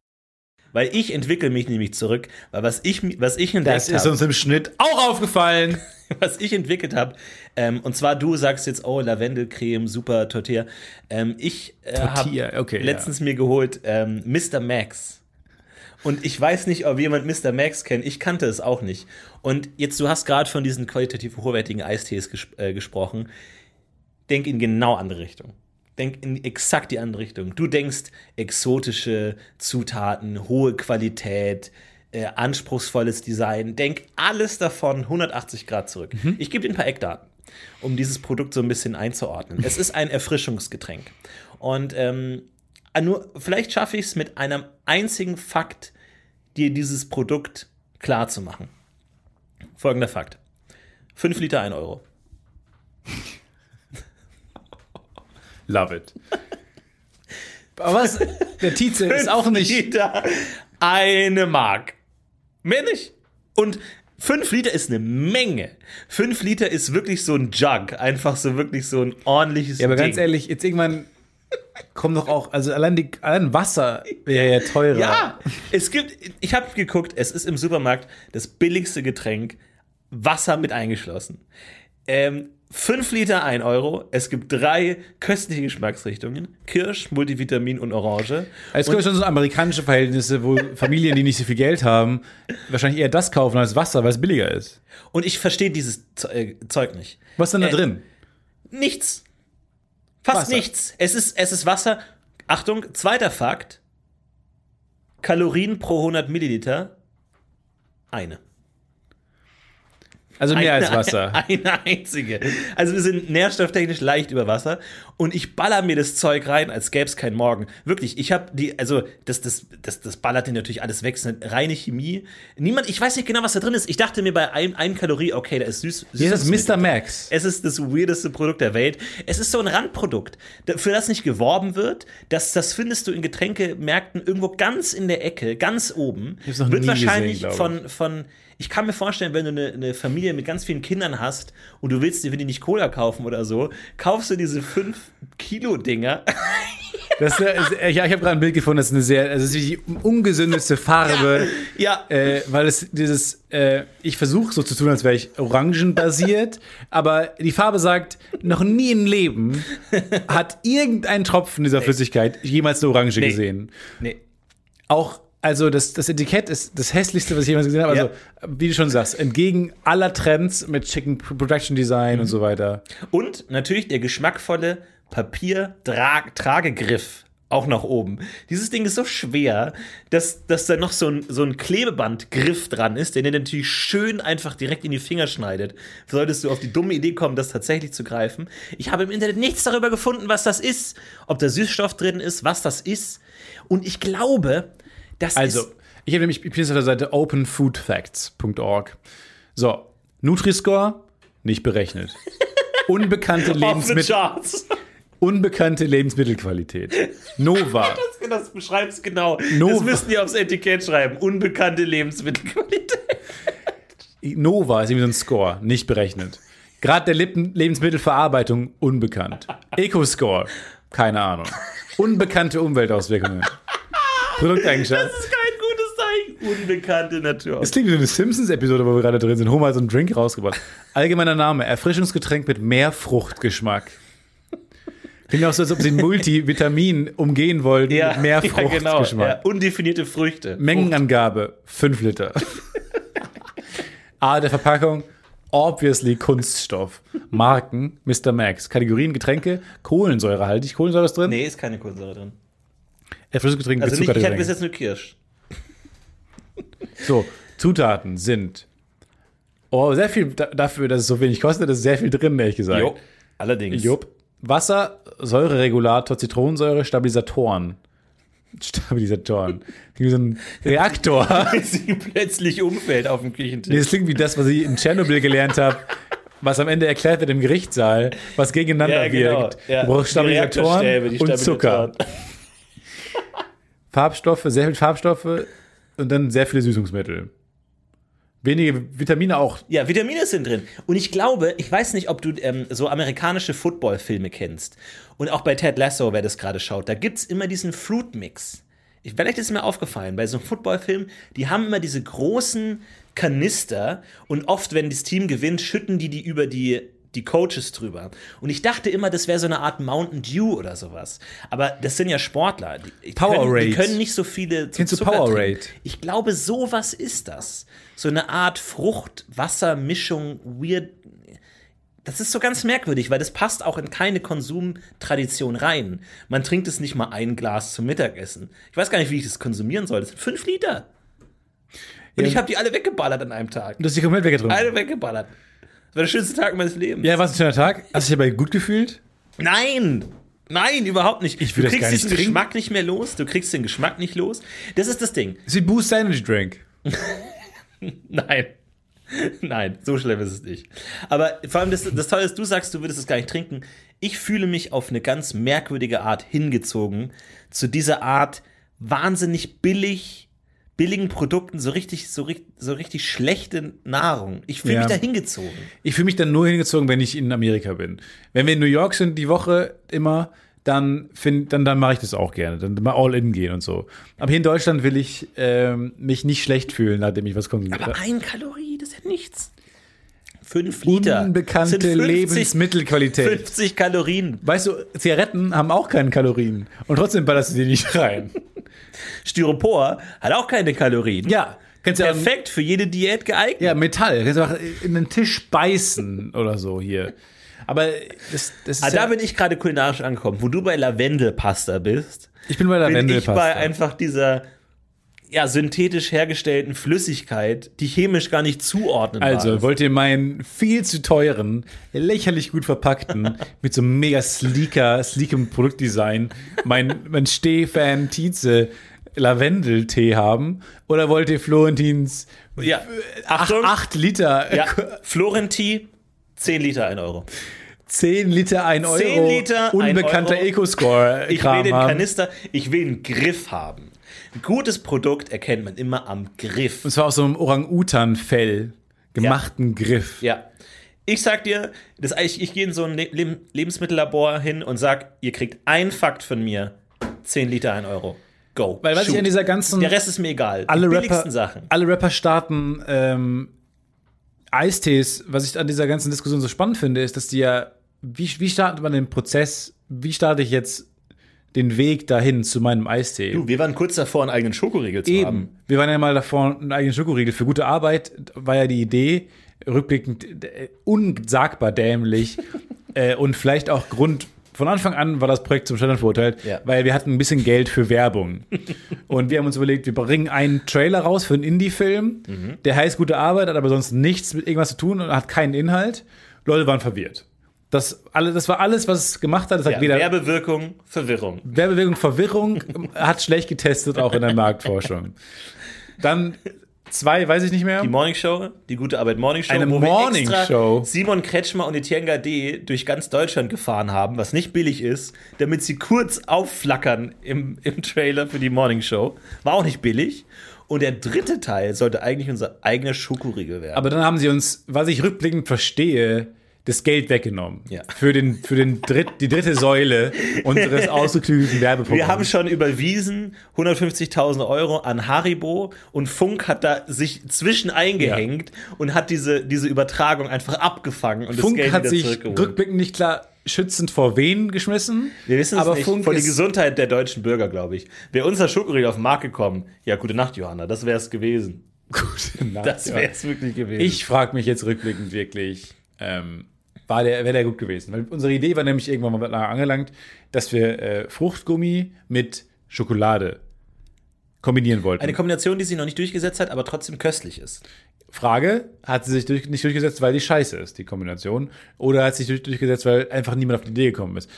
Weil ich entwickle mich nämlich zurück, weil was ich, was ich entdeckt Das ist habe, uns im Schnitt auch aufgefallen. was ich entwickelt habe, ähm, und zwar du sagst jetzt, oh, Lavendelcreme, super Tortilla. Ähm, ich äh, habe okay, letztens mir geholt ähm, Mr. Max. Und ich weiß nicht, ob jemand Mr. Max kennt. Ich kannte es auch nicht. Und jetzt, du hast gerade von diesen qualitativ hochwertigen Eistees ges äh, gesprochen. Denk in genau andere Richtung. Denk in exakt die andere Richtung. Du denkst exotische Zutaten, hohe Qualität, äh, anspruchsvolles Design. Denk alles davon 180 Grad zurück. Ich gebe dir ein paar Eckdaten, um dieses Produkt so ein bisschen einzuordnen. es ist ein Erfrischungsgetränk. Und ähm, nur, vielleicht schaffe ich es mit einem einzigen Fakt, dir dieses Produkt klar zu machen. Folgender Fakt. 5 Liter 1 Euro. Love it. Aber was? Der Tietze ist auch nicht. Liter eine Mark. Mehr nicht. Und 5 Liter ist eine Menge. 5 Liter ist wirklich so ein Jug. Einfach so wirklich so ein ordentliches Ja, aber Ding. ganz ehrlich, jetzt irgendwann kommt doch auch, also allein, die, allein Wasser wäre ja teurer. Ja, es gibt, ich habe geguckt, es ist im Supermarkt das billigste Getränk, Wasser mit eingeschlossen. Ähm, 5 Liter 1 Euro. Es gibt drei köstliche Geschmacksrichtungen: Kirsch, Multivitamin und Orange. Es gibt schon so amerikanische Verhältnisse, wo Familien, die nicht so viel Geld haben, wahrscheinlich eher das kaufen als Wasser, weil es billiger ist. Und ich verstehe dieses äh, Zeug nicht. Was ist denn da Äh, drin? Nichts. Fast Wasser. nichts. Es ist, es ist Wasser. Achtung, zweiter Fakt. Kalorien pro 100 Milliliter. Eine. Also mehr als Eine- Wasser. Eine einzige. Also wir sind nährstofftechnisch leicht über Wasser und ich baller mir das Zeug rein, als gäbe es keinen Morgen. Wirklich, ich habe die, also das, das, das, das ballert dir natürlich alles weg, das ist eine reine Chemie. Niemand, ich weiß nicht genau, was da drin ist. Ich dachte mir bei einem, einem Kalorie, okay, da ist süß. Hier ist das. Mr. Max. Es ist das weirdeste Produkt der Welt. Es ist so ein Randprodukt, für das nicht geworben wird. Das, das findest du in Getränkemärkten irgendwo ganz in der Ecke, ganz oben. hab's noch wird nie wahrscheinlich gesehen, ich. von, von, ich kann mir vorstellen, wenn du eine, eine Familie mit ganz vielen Kindern hast und du willst dir, wenn die nicht Cola kaufen oder so, kaufst du diese 5 Kilo Dinger. Das, äh, ja, ich habe gerade ein Bild gefunden, das ist eine sehr, also die ungesündeste Farbe, Ja. äh, weil es dieses, äh, ich versuche so zu tun, als wäre ich orangenbasiert, aber die Farbe sagt, noch nie im Leben hat irgendein Tropfen dieser Flüssigkeit jemals eine Orange gesehen. Nee. Auch, also das, das Etikett ist das hässlichste, was ich jemals gesehen habe. Also, wie du schon sagst, entgegen aller Trends mit schicken Production Design Mhm. und so weiter. Und natürlich der geschmackvolle Papier-Tragegriff auch nach oben. Dieses Ding ist so schwer, dass, dass da noch so ein, so ein Klebebandgriff dran ist, der dir natürlich schön einfach direkt in die Finger schneidet. Solltest du auf die dumme Idee kommen, das tatsächlich zu greifen. Ich habe im Internet nichts darüber gefunden, was das ist, ob da Süßstoff drin ist, was das ist. Und ich glaube, das Also, ist. ich habe nämlich, ich bin auf der Seite openfoodfacts.org. So, Nutri-Score nicht berechnet. Unbekannte Lebensmittel. Unbekannte Lebensmittelqualität. Nova. Das, das beschreibst genau. Nova. Das müssen die aufs Etikett schreiben. Unbekannte Lebensmittelqualität. Nova ist irgendwie so ein Score, nicht berechnet. Grad der Lippen Lebensmittelverarbeitung unbekannt. Eco-Score, keine Ahnung. Unbekannte Umweltauswirkungen. Produkteigenschaften. Das ist kein gutes Zeichen. Unbekannte Natur. Es klingt wie so eine Simpsons-Episode, wo wir gerade drin sind. Homer hat so einen Drink rausgebracht. Allgemeiner Name: Erfrischungsgetränk mit mehr Fruchtgeschmack. Klingt auch so, als ob sie ein Multivitamin umgehen wollten mit mehr ja, genau. Fruchtgeschmack. Ja, undefinierte Früchte. Mengenangabe: 5 Liter. A der Verpackung: Obviously Kunststoff. Marken: Mr. Max. Kategorien: Getränke, Kohlensäurehaltig. Kohlensäure ist drin. Nee, ist keine Kohlensäure drin. Erfrischungsgetränk Also nicht, ich Zuckergetränk. bis jetzt nur Kirsch. So, Zutaten sind. Oh, sehr viel da- dafür, dass es so wenig kostet, ist sehr viel drin, ehrlich gesagt. Jo, allerdings. Jupp. Wasser, Säureregulator, Zitronensäure, Stabilisatoren. Stabilisatoren. Wie so ein Reaktor. Sie plötzlich umfällt auf dem Küchentisch. Nee, das klingt wie das, was ich in Tschernobyl gelernt habe, was am Ende erklärt wird im Gerichtssaal, was gegeneinander wirkt. Ja. Du brauchst Die Reaktorstäbe, Stabilisatoren die und Zucker. Stabilisatoren. Farbstoffe, sehr viele Farbstoffe und dann sehr viele Süßungsmittel. Wenige Vitamine auch. Ja, Vitamine sind drin. Und ich glaube, ich weiß nicht, ob du ähm, so amerikanische Football-Filme kennst. Und auch bei Ted Lasso, wer das gerade schaut, da gibt's immer diesen Fruit-Mix. Ich, vielleicht ist es mir aufgefallen, bei so einem Footballfilm, die haben immer diese großen Kanister und oft, wenn das Team gewinnt, schütten die die über die, die Coaches drüber. Und ich dachte immer, das wäre so eine Art Mountain Dew oder sowas. Aber das sind ja Sportler. Die, die können, die können nicht so viele Kennst du Zucker Powerade? trinken. Ich glaube, sowas ist das. So eine Art Frucht-Wasser-Mischung, weird. Das ist so ganz merkwürdig, weil das passt auch in keine Konsumtradition rein. Man trinkt es nicht mal ein Glas zum Mittagessen. Ich weiß gar nicht, wie ich das konsumieren soll. Das sind fünf Liter. Und Ja. ich habe die alle weggeballert an einem Tag. Du hast dich komplett weggetrunken. Alle weggeballert. Das war der schönste Tag meines Lebens. Ja, war es ein schöner Tag? Hast du dich dabei gut gefühlt? Nein! Nein, überhaupt nicht. Ich will du kriegst diesen trinken. Geschmack nicht mehr los. Du kriegst den Geschmack nicht los. Das ist das Ding. Wie Boost Energy Drink. Nein. Nein, so schlimm ist es nicht. Aber vor allem das, das Tolle ist, du sagst, du würdest es gar nicht trinken. Ich fühle mich auf eine ganz merkwürdige Art hingezogen zu dieser Art wahnsinnig billig, billigen Produkten, so richtig, so, so richtig schlechte Nahrung. Ich fühle Ja. mich da hingezogen. Ich fühle mich dann nur hingezogen, wenn ich in Amerika bin. Wenn wir in New York sind, die Woche immer, dann, find, dann, dann mache ich das auch gerne. Dann mal all in gehen und so. Aber hier in Deutschland will ich ähm, mich nicht schlecht fühlen, nachdem ich was konsumiert Aber habe. ein Kalorie, das ist ja nichts. Fünf Liter. Unbekannte sind 50 Lebensmittelqualität. 50 Kalorien. Weißt du, Zigaretten haben auch keine Kalorien. Und trotzdem ballerst du die nicht rein. Styropor hat auch keine Kalorien. Ja, kannst ja, Perfekt für jede Diät geeignet. ja Metall. Kannst du auch in den Tisch beißen oder so hier. Aber das, das ist Ah, ja, da bin ich gerade kulinarisch angekommen. Wo du bei Lavendelpasta bist, ich bin bei der bin ich bei einfach dieser ja, synthetisch hergestellten Flüssigkeit, die chemisch gar nicht zuordnen Also, wollt ihr meinen viel zu teuren, lächerlich gut verpackten, mit so mega sleeker, sleekem Produktdesign, mein, mein Stehfan Tietze Lavendeltee haben? Oder wollt ihr Florentins ja, 8, Achtung, 8 Liter, ja, Florenti, 10 Liter 1 Euro. 10 Liter 1 Euro, 10 Liter, ein unbekannter. Eco-Score Ich will den? Kanister, ich will einen Griff haben. Gutes Produkt erkennt man immer am Griff. Und zwar aus so einem Orang-Utan-Fell, gemachten Griff. Ja. Ich sag dir, das, ich, ich gehe in so ein Le Leb Lebensmittellabor hin und sag, ihr kriegt ein Fakt von mir, 10 Liter 1 Euro. Go. Weil was Shoot. ich an dieser ganzen Der Rest ist mir egal. alle Die Rapper, Sachen. alle Rapper starten ähm, Eistees. Was ich an dieser ganzen Diskussion so spannend finde, ist, dass die ja, wie, wie startet man den Prozess, wie starte ich jetzt den Weg dahin zu meinem Eistee? Du, wir waren kurz davor, einen eigenen Schokoriegel zu haben. Eben. Wir waren ja mal davor, einen eigenen Schokoriegel. Für gute Arbeit war ja die Idee, rückblickend äh, unsagbar dämlich äh, und vielleicht auch Grund von Anfang an war das Projekt zum Scheitern verurteilt, Ja. weil wir hatten ein bisschen Geld für Werbung. und wir haben uns überlegt, wir bringen einen Trailer raus für einen Indie-Film, Mhm. der heißt gute Arbeit, hat aber sonst nichts mit irgendwas zu tun und hat keinen Inhalt. Leute waren verwirrt. Das, alle, das war alles, was es gemacht hat. Es hat Ja, weder Werbewirkung, Verwirrung. Werbebewegung, Verwirrung, hat schlecht getestet, auch in der Marktforschung. Dann zwei, weiß ich nicht mehr. Die Morning Show, die gute Arbeit Morning Show, Eine wo wir Morning extra Show. Simon Kretschmer und Etienne Gade durch ganz Deutschland gefahren haben, was nicht billig ist, damit sie kurz aufflackern im, im Trailer für die Morning Show. War auch nicht billig. Und der dritte Teil sollte eigentlich unser eigener Schokoriegel werden. Aber dann haben sie uns, was ich rückblickend verstehe, das Geld weggenommen. Ja. Für, den, für den Dritt, die dritte Säule unseres ausgeklügelten Werbeprogramms. wir haben schon überwiesen 150.000 Euro an Haribo und Funk hat da sich zwischen eingehängt und hat diese, diese Übertragung einfach abgefangen und das Funk Geld hat sich rückblickend nicht klar schützend vor wen geschmissen. Wir wissen es aber nicht. Funk Vor die Gesundheit der deutschen Bürger, glaube ich. Wäre unser Schokoriegel auf den Markt gekommen, ja, gute Nacht, Johanna, das wäre es gewesen. Gute Nacht, Das ja. wäre es wirklich gewesen. Ich frage mich jetzt rückblickend wirklich, ähm, war der, wäre der gut gewesen? Weil unsere Idee war nämlich irgendwann mal angelangt, dass wir äh, Fruchtgummi mit Schokolade kombinieren wollten. Eine Kombination, die sich noch nicht durchgesetzt hat, aber trotzdem köstlich ist. Frage, hat sie sich durch, nicht durchgesetzt, weil die scheiße ist, die Kombination? Oder hat sie sich durch, durchgesetzt, weil einfach niemand auf die Idee gekommen ist?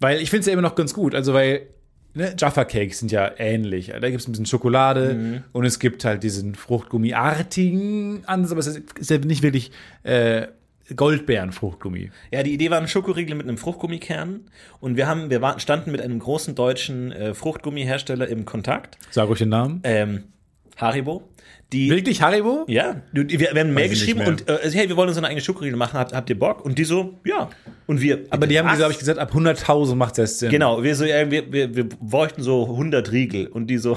Weil ich finde es ja immer noch ganz gut. Also, weil ne, Jaffa Cakes sind ja ähnlich. Da gibt es ein bisschen Schokolade und es gibt halt diesen Fruchtgummi-artigen Ansatz, aber es ist, ist ja nicht wirklich äh, Goldbeeren-Fruchtgummi. Ja, die Idee war ein Schokoriegel mit einem Fruchtgummikern. Und wir haben, wir waren, standen mit einem großen deutschen äh, Fruchtgummihersteller im Kontakt, Sag euch den Namen. ähm, Haribo. Die, Wirklich Haribo? Ja, wir, wir haben eine Mail Weiß ich geschrieben und äh, hey, wir wollen uns eine eigene Schokoriegel machen, habt, habt ihr Bock? Und die so, ja. Und wir, Aber die haben, glaube ich, gesagt, ab 100.000 macht es erst Sinn. Genau, wir so, ja, wir, wir, wir bräuchten so 100 Riegel und die so,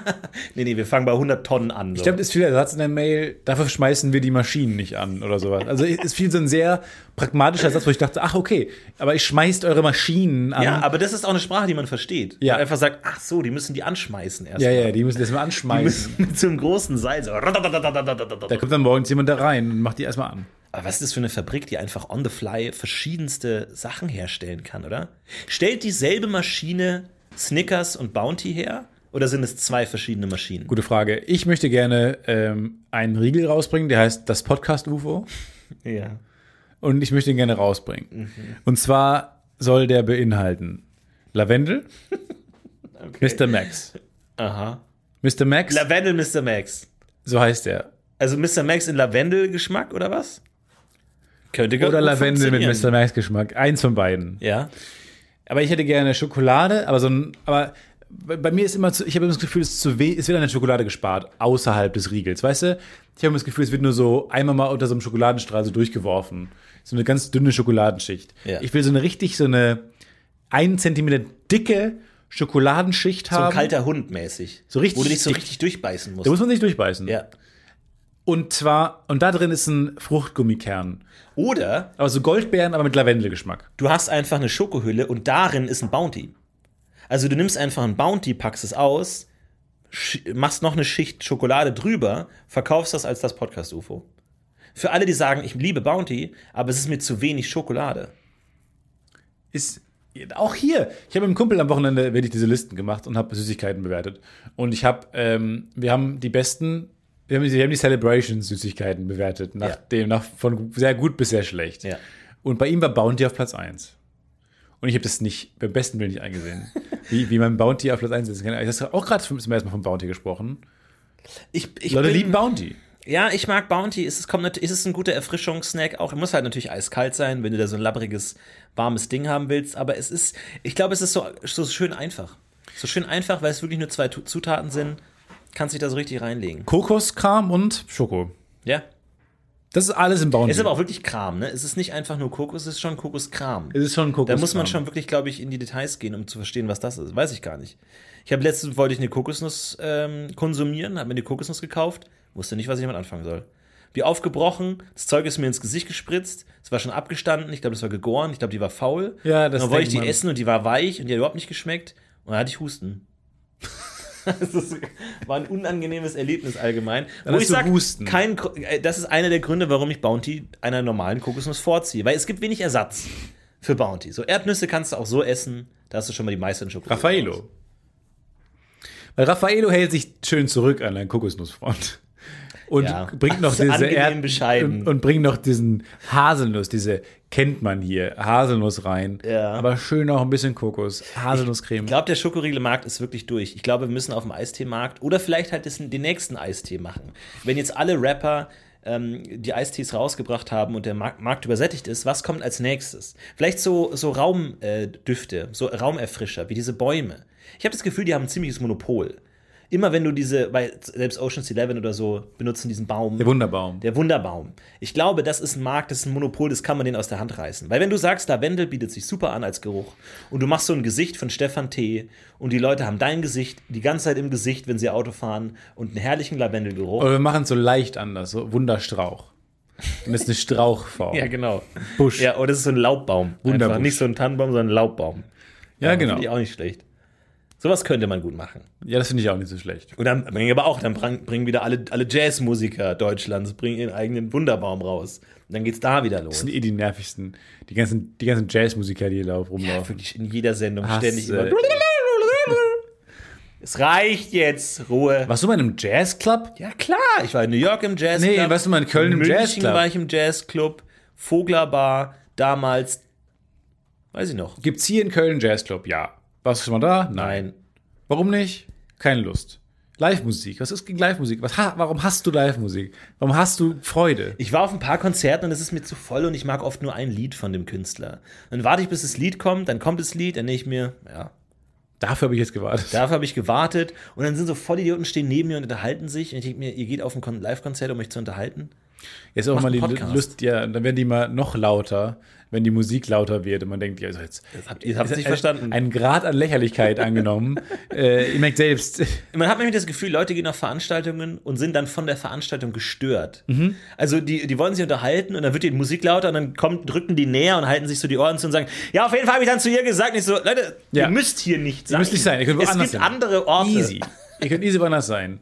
nee, nee, wir fangen bei 100 Tonnen an. So. Ich glaube, das ist viel Ersatz in der Mail, dafür schmeißen wir die Maschinen nicht an oder sowas. Also es ist viel so ein sehr pragmatischer Satz, wo ich dachte, ach okay, aber ich schmeißt eure Maschinen an. ja, aber das ist auch eine Sprache, die man versteht. Ja. Man einfach sagt, ach so, die müssen die anschmeißen erst. ja, mal. ja, die müssen das mal Die anschmeißen. müssen mit so einem großen Seil so. Da kommt dann morgens jemand da rein und macht die erstmal an. Aber was ist das für eine Fabrik, die einfach on the fly verschiedenste Sachen herstellen kann, oder? Stellt dieselbe Maschine Snickers und Bounty her? Oder sind es zwei verschiedene Maschinen? Gute Frage. Ich möchte gerne ähm, einen Riegel rausbringen, der heißt das Podcast UFO. Ja. Und ich möchte ihn gerne rausbringen. Und zwar soll der beinhalten Lavendel, Mr. Max. Aha. Mr. Max, Lavendel Mr. Max. so heißt er. Also Mr. Max in Lavendel-Geschmack oder was? Könnte Oder gut Lavendel mit. Mr. Max Geschmack. Eins von beiden. Ja. Aber ich hätte gerne Schokolade, aber so ein, aber bei, mir ist immer zu, ich habe immer das Gefühl, es, ist zu we es wird eine Schokolade gespart, außerhalb des Riegels, weißt du? Ich habe immer das Gefühl, es wird nur so einmal mal unter so einem Schokoladenstrahl so durchgeworfen. So eine ganz dünne Schokoladenschicht. Ja. Ich will so eine richtig, so eine einen Zentimeter dicke Schokoladenschicht So ein haben. kalter Hund mäßig. So richtig Wo du dich so richtig durchbeißen musst. da muss man sich durchbeißen. ja. Und zwar, und da drin ist ein Fruchtgummikern. Oder Aber so Goldbeeren, aber mit Lavendelgeschmack. du hast einfach eine Schokohülle und darin ist ein Bounty. Also du nimmst einfach ein Bounty, packst es aus, machst noch eine Schicht Schokolade drüber, verkaufst das als das Podcast-UFO. Für alle, die sagen, ich liebe Bounty, aber es ist mir zu wenig Schokolade. ist auch hier. Ich habe mit einem Kumpel am Wochenende wirklich diese Listen gemacht und habe Süßigkeiten bewertet. Und ich habe, ähm, wir haben die besten, wir haben, wir haben die Celebration-Süßigkeiten bewertet, nach Ja. dem, nach, von sehr gut bis sehr schlecht. Ja. Und bei ihm war Bounty auf Platz 1. Und ich habe das nicht, beim besten Willen nicht eingesehen. wie, wie man Bounty auf Platz 1 setzen kann. Ich habe auch gerade zum ersten Mal von Bounty gesprochen. Ich, ich Leute bin- lieben Bounty. Ja, ich mag Bounty. Es ist, kommt, es ist ein guter Erfrischungssnack. Auch muss halt natürlich eiskalt sein, wenn du da so ein labbriges, warmes Ding haben willst. Aber es ist, ich glaube, es ist so, so schön einfach. So schön einfach, weil es wirklich nur zwei Zutaten sind. Kannst dich da so richtig reinlegen. Kokoskram und Schoko. Ja. Das ist alles im Bounty. Es ist aber auch wirklich Kram, ne? Es ist nicht einfach nur Kokos, es ist schon Kokoskram. es ist schon Da Kokoskram. muss man schon wirklich, glaube ich, in die Details gehen, um zu verstehen, was das ist. Weiß ich gar nicht. Ich habe letztens wollte ich eine Kokosnuss ähm, konsumieren, habe mir eine Kokosnuss gekauft, wusste nicht, was ich damit anfangen soll. Wie aufgebrochen, das Zeug ist mir ins Gesicht gespritzt, es war schon abgestanden, ich glaube, das war gegoren, ich glaube, die war faul. Ja, das Dann wollte ich die man. essen und die war weich und die hat überhaupt nicht geschmeckt und dann hatte ich Husten. das war ein unangenehmes Erlebnis allgemein. Dann Wo ich du sag, Husten. kein, äh, das ist einer der Gründe, warum ich Bounty einer normalen Kokosnuss vorziehe, weil es gibt wenig Ersatz Für Bounty. So Erdnüsse kannst du auch so essen, da hast du schon mal die meisten Schokolade. Raffaello. Weil Raffaello hält sich schön zurück an der Kokosnussfront. Und Ja. bringt noch So diese Erd bescheiden. Und, bringt noch diesen Haselnuss, diese kennt man hier, Haselnuss rein. Ja. Aber schön auch ein bisschen Kokos, Haselnusscreme. Ich glaube, der Schokoriegelmarkt ist wirklich durch. Ich glaube, wir müssen auf dem Eisteemarkt oder vielleicht halt den nächsten Eistee machen. Wenn jetzt alle Rapper ähm, die Eistees rausgebracht haben und der Markt, übersättigt ist, was kommt als nächstes? Vielleicht so, so Raumdüfte, äh, so Raumerfrischer, wie diese Bäume. Ich habe das Gefühl, die haben ein ziemliches Monopol. Immer wenn du diese, weil selbst Ocean's Eleven oder so benutzen diesen Baum. der Wunderbaum. Der Wunderbaum. Ich glaube, das ist ein Markt, das ist ein Monopol, das kann man den aus der Hand reißen. Weil wenn du sagst, Lavendel bietet sich super an als Geruch und du machst so ein Gesicht von Stefan T. und die Leute haben dein Gesicht die ganze Zeit im Gesicht, wenn sie Auto fahren und einen herrlichen Lavendelgeruch. Oder wir machen es so leicht anders, so Wunderstrauch. Und das ist eine Strauchform. Ja, genau. Busch. Ja, oder das ist so ein Laubbaum. Einfach nicht so ein Tannenbaum, sondern ein Laubbaum. Ja, genau. Finde ich auch nicht schlecht. Sowas könnte man gut machen. Ja, das finde ich auch nicht so schlecht. Und dann bringen aber auch, dann bring- bringen wieder alle, alle Jazzmusiker Deutschlands, bringen ihren eigenen Wunderbaum raus. Und dann geht's da wieder Das los. sind eh die nervigsten. Die ganzen, die ganzen Jazzmusiker, die hier da Ja, rumlaufen. wirklich in jeder Sendung Hasse. ständig immer. Es reicht jetzt, Ruhe. Warst du bei einem Jazzclub? Ja, klar, ich war in New York im Jazzclub. Nee, warst du mal in Köln im München Jazzclub? war ich im Jazzclub. Vogler Bar, damals, weiß ich noch. Gibt's hier in Köln einen Jazzclub? Ja. Warst du schon mal da? Nein. Warum nicht? Keine Lust. Live-Musik. Was ist gegen Live-Musik? Was warum hast du Live-Musik? Warum hast du Freude? Ich war auf ein paar Konzerten und es ist mir zu voll und ich mag oft nur ein Lied von dem Künstler. Dann warte ich, bis das Lied kommt, dann kommt das Lied, dann denke ich mir, ja, Dafür habe ich jetzt gewartet. dafür habe ich gewartet. Und dann sind so Vollidioten stehen neben mir und unterhalten sich. Und ich denke mir, ihr geht auf ein Kon- Live-Konzert, um euch zu unterhalten. Jetzt auch Mach mal die. Lust, ja, dann werden die mal noch lauter, wenn die Musik lauter wird und man denkt, ja, also jetzt. Das habt ihr habt es nicht verstanden. Ein Grad an Lächerlichkeit angenommen. äh, ihr merkt selbst. Man hat nämlich das Gefühl, Leute gehen auf Veranstaltungen und sind dann von der Veranstaltung gestört. Mhm. Also die, die wollen sich unterhalten und dann wird die Musik lauter und dann kommt, drücken die näher und halten sich so die Ohren zu und sagen, ja, auf jeden Fall habe ich dann zu ihr gesagt, nicht so, Leute, Ja. ihr müsst hier nicht sein. müsst nicht sein, ihr könnt es gibt hin. andere Orte. Easy. Ihr könnt easy woanders sein.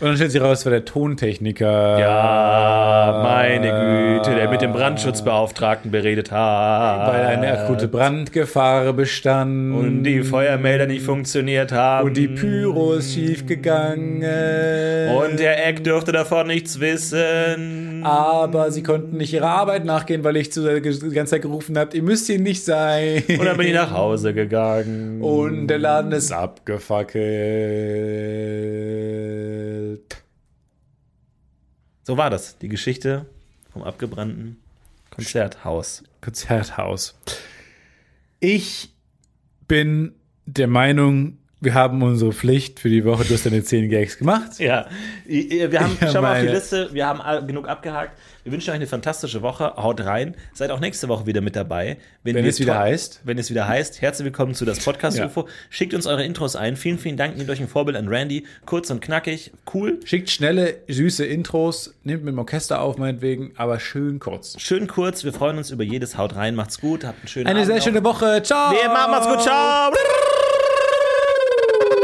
Und dann stellt sich raus, es war der Tontechniker. Ja, meine Güte, der mit dem Brandschutzbeauftragten beredet hat. Weil eine akute Brandgefahr bestand. und die Feuermelder nicht funktioniert haben. Und die Pyro ist schief gegangen. Und der Eck dürfte davon nichts wissen. Aber sie konnten nicht ihrer Arbeit nachgehen, weil ich zu der die ganze Zeit gerufen habe, ihr müsst hier nicht sein. Und dann bin ich nach Hause gegangen. Und der Laden ist abgefackelt. So war das, die Geschichte vom abgebrannten Konzerthaus. Konzerthaus. Ich bin der Meinung, wir haben unsere Pflicht für die Woche. Du hast deine 10 Gags gemacht. Ja, wir haben, Ja, schau mal auf die Liste, wir haben genug abgehakt. Wir wünschen euch eine fantastische Woche. Haut rein. Seid auch nächste Woche wieder mit dabei. Wenn wir es wieder heißt. Wenn es wieder heißt. Herzlich willkommen zu das Podcast Ja. UFO. Schickt uns eure Intros ein. Vielen, vielen Dank. Nehmt euch ein Vorbild an Randy. Kurz und knackig. Cool. Schickt schnelle, süße Intros, nehmt mit dem Orchester auf, meinetwegen, aber schön kurz. Schön kurz. Wir freuen uns über jedes. Haut rein. Macht's gut. Habt einen schönen Eine Abend sehr noch. schöne Woche. Ciao. Wir machen macht's gut. Ciao.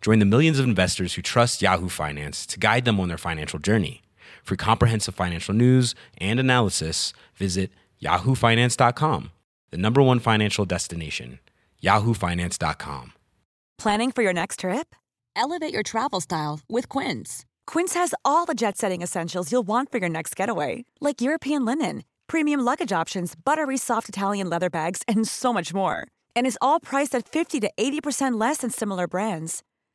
Join the millions of investors who trust Yahoo Finance to guide them on their financial journey. For comprehensive financial news and analysis, visit yahoofinance.com, the number one financial destination, yahoofinance.com. Planning for your next trip? Elevate your travel style with Quince. Quince has all the jet setting essentials you'll want for your next getaway, like European linen, premium luggage options, buttery soft Italian leather bags, and so much more. And is all priced at 50 to 80% less than similar brands.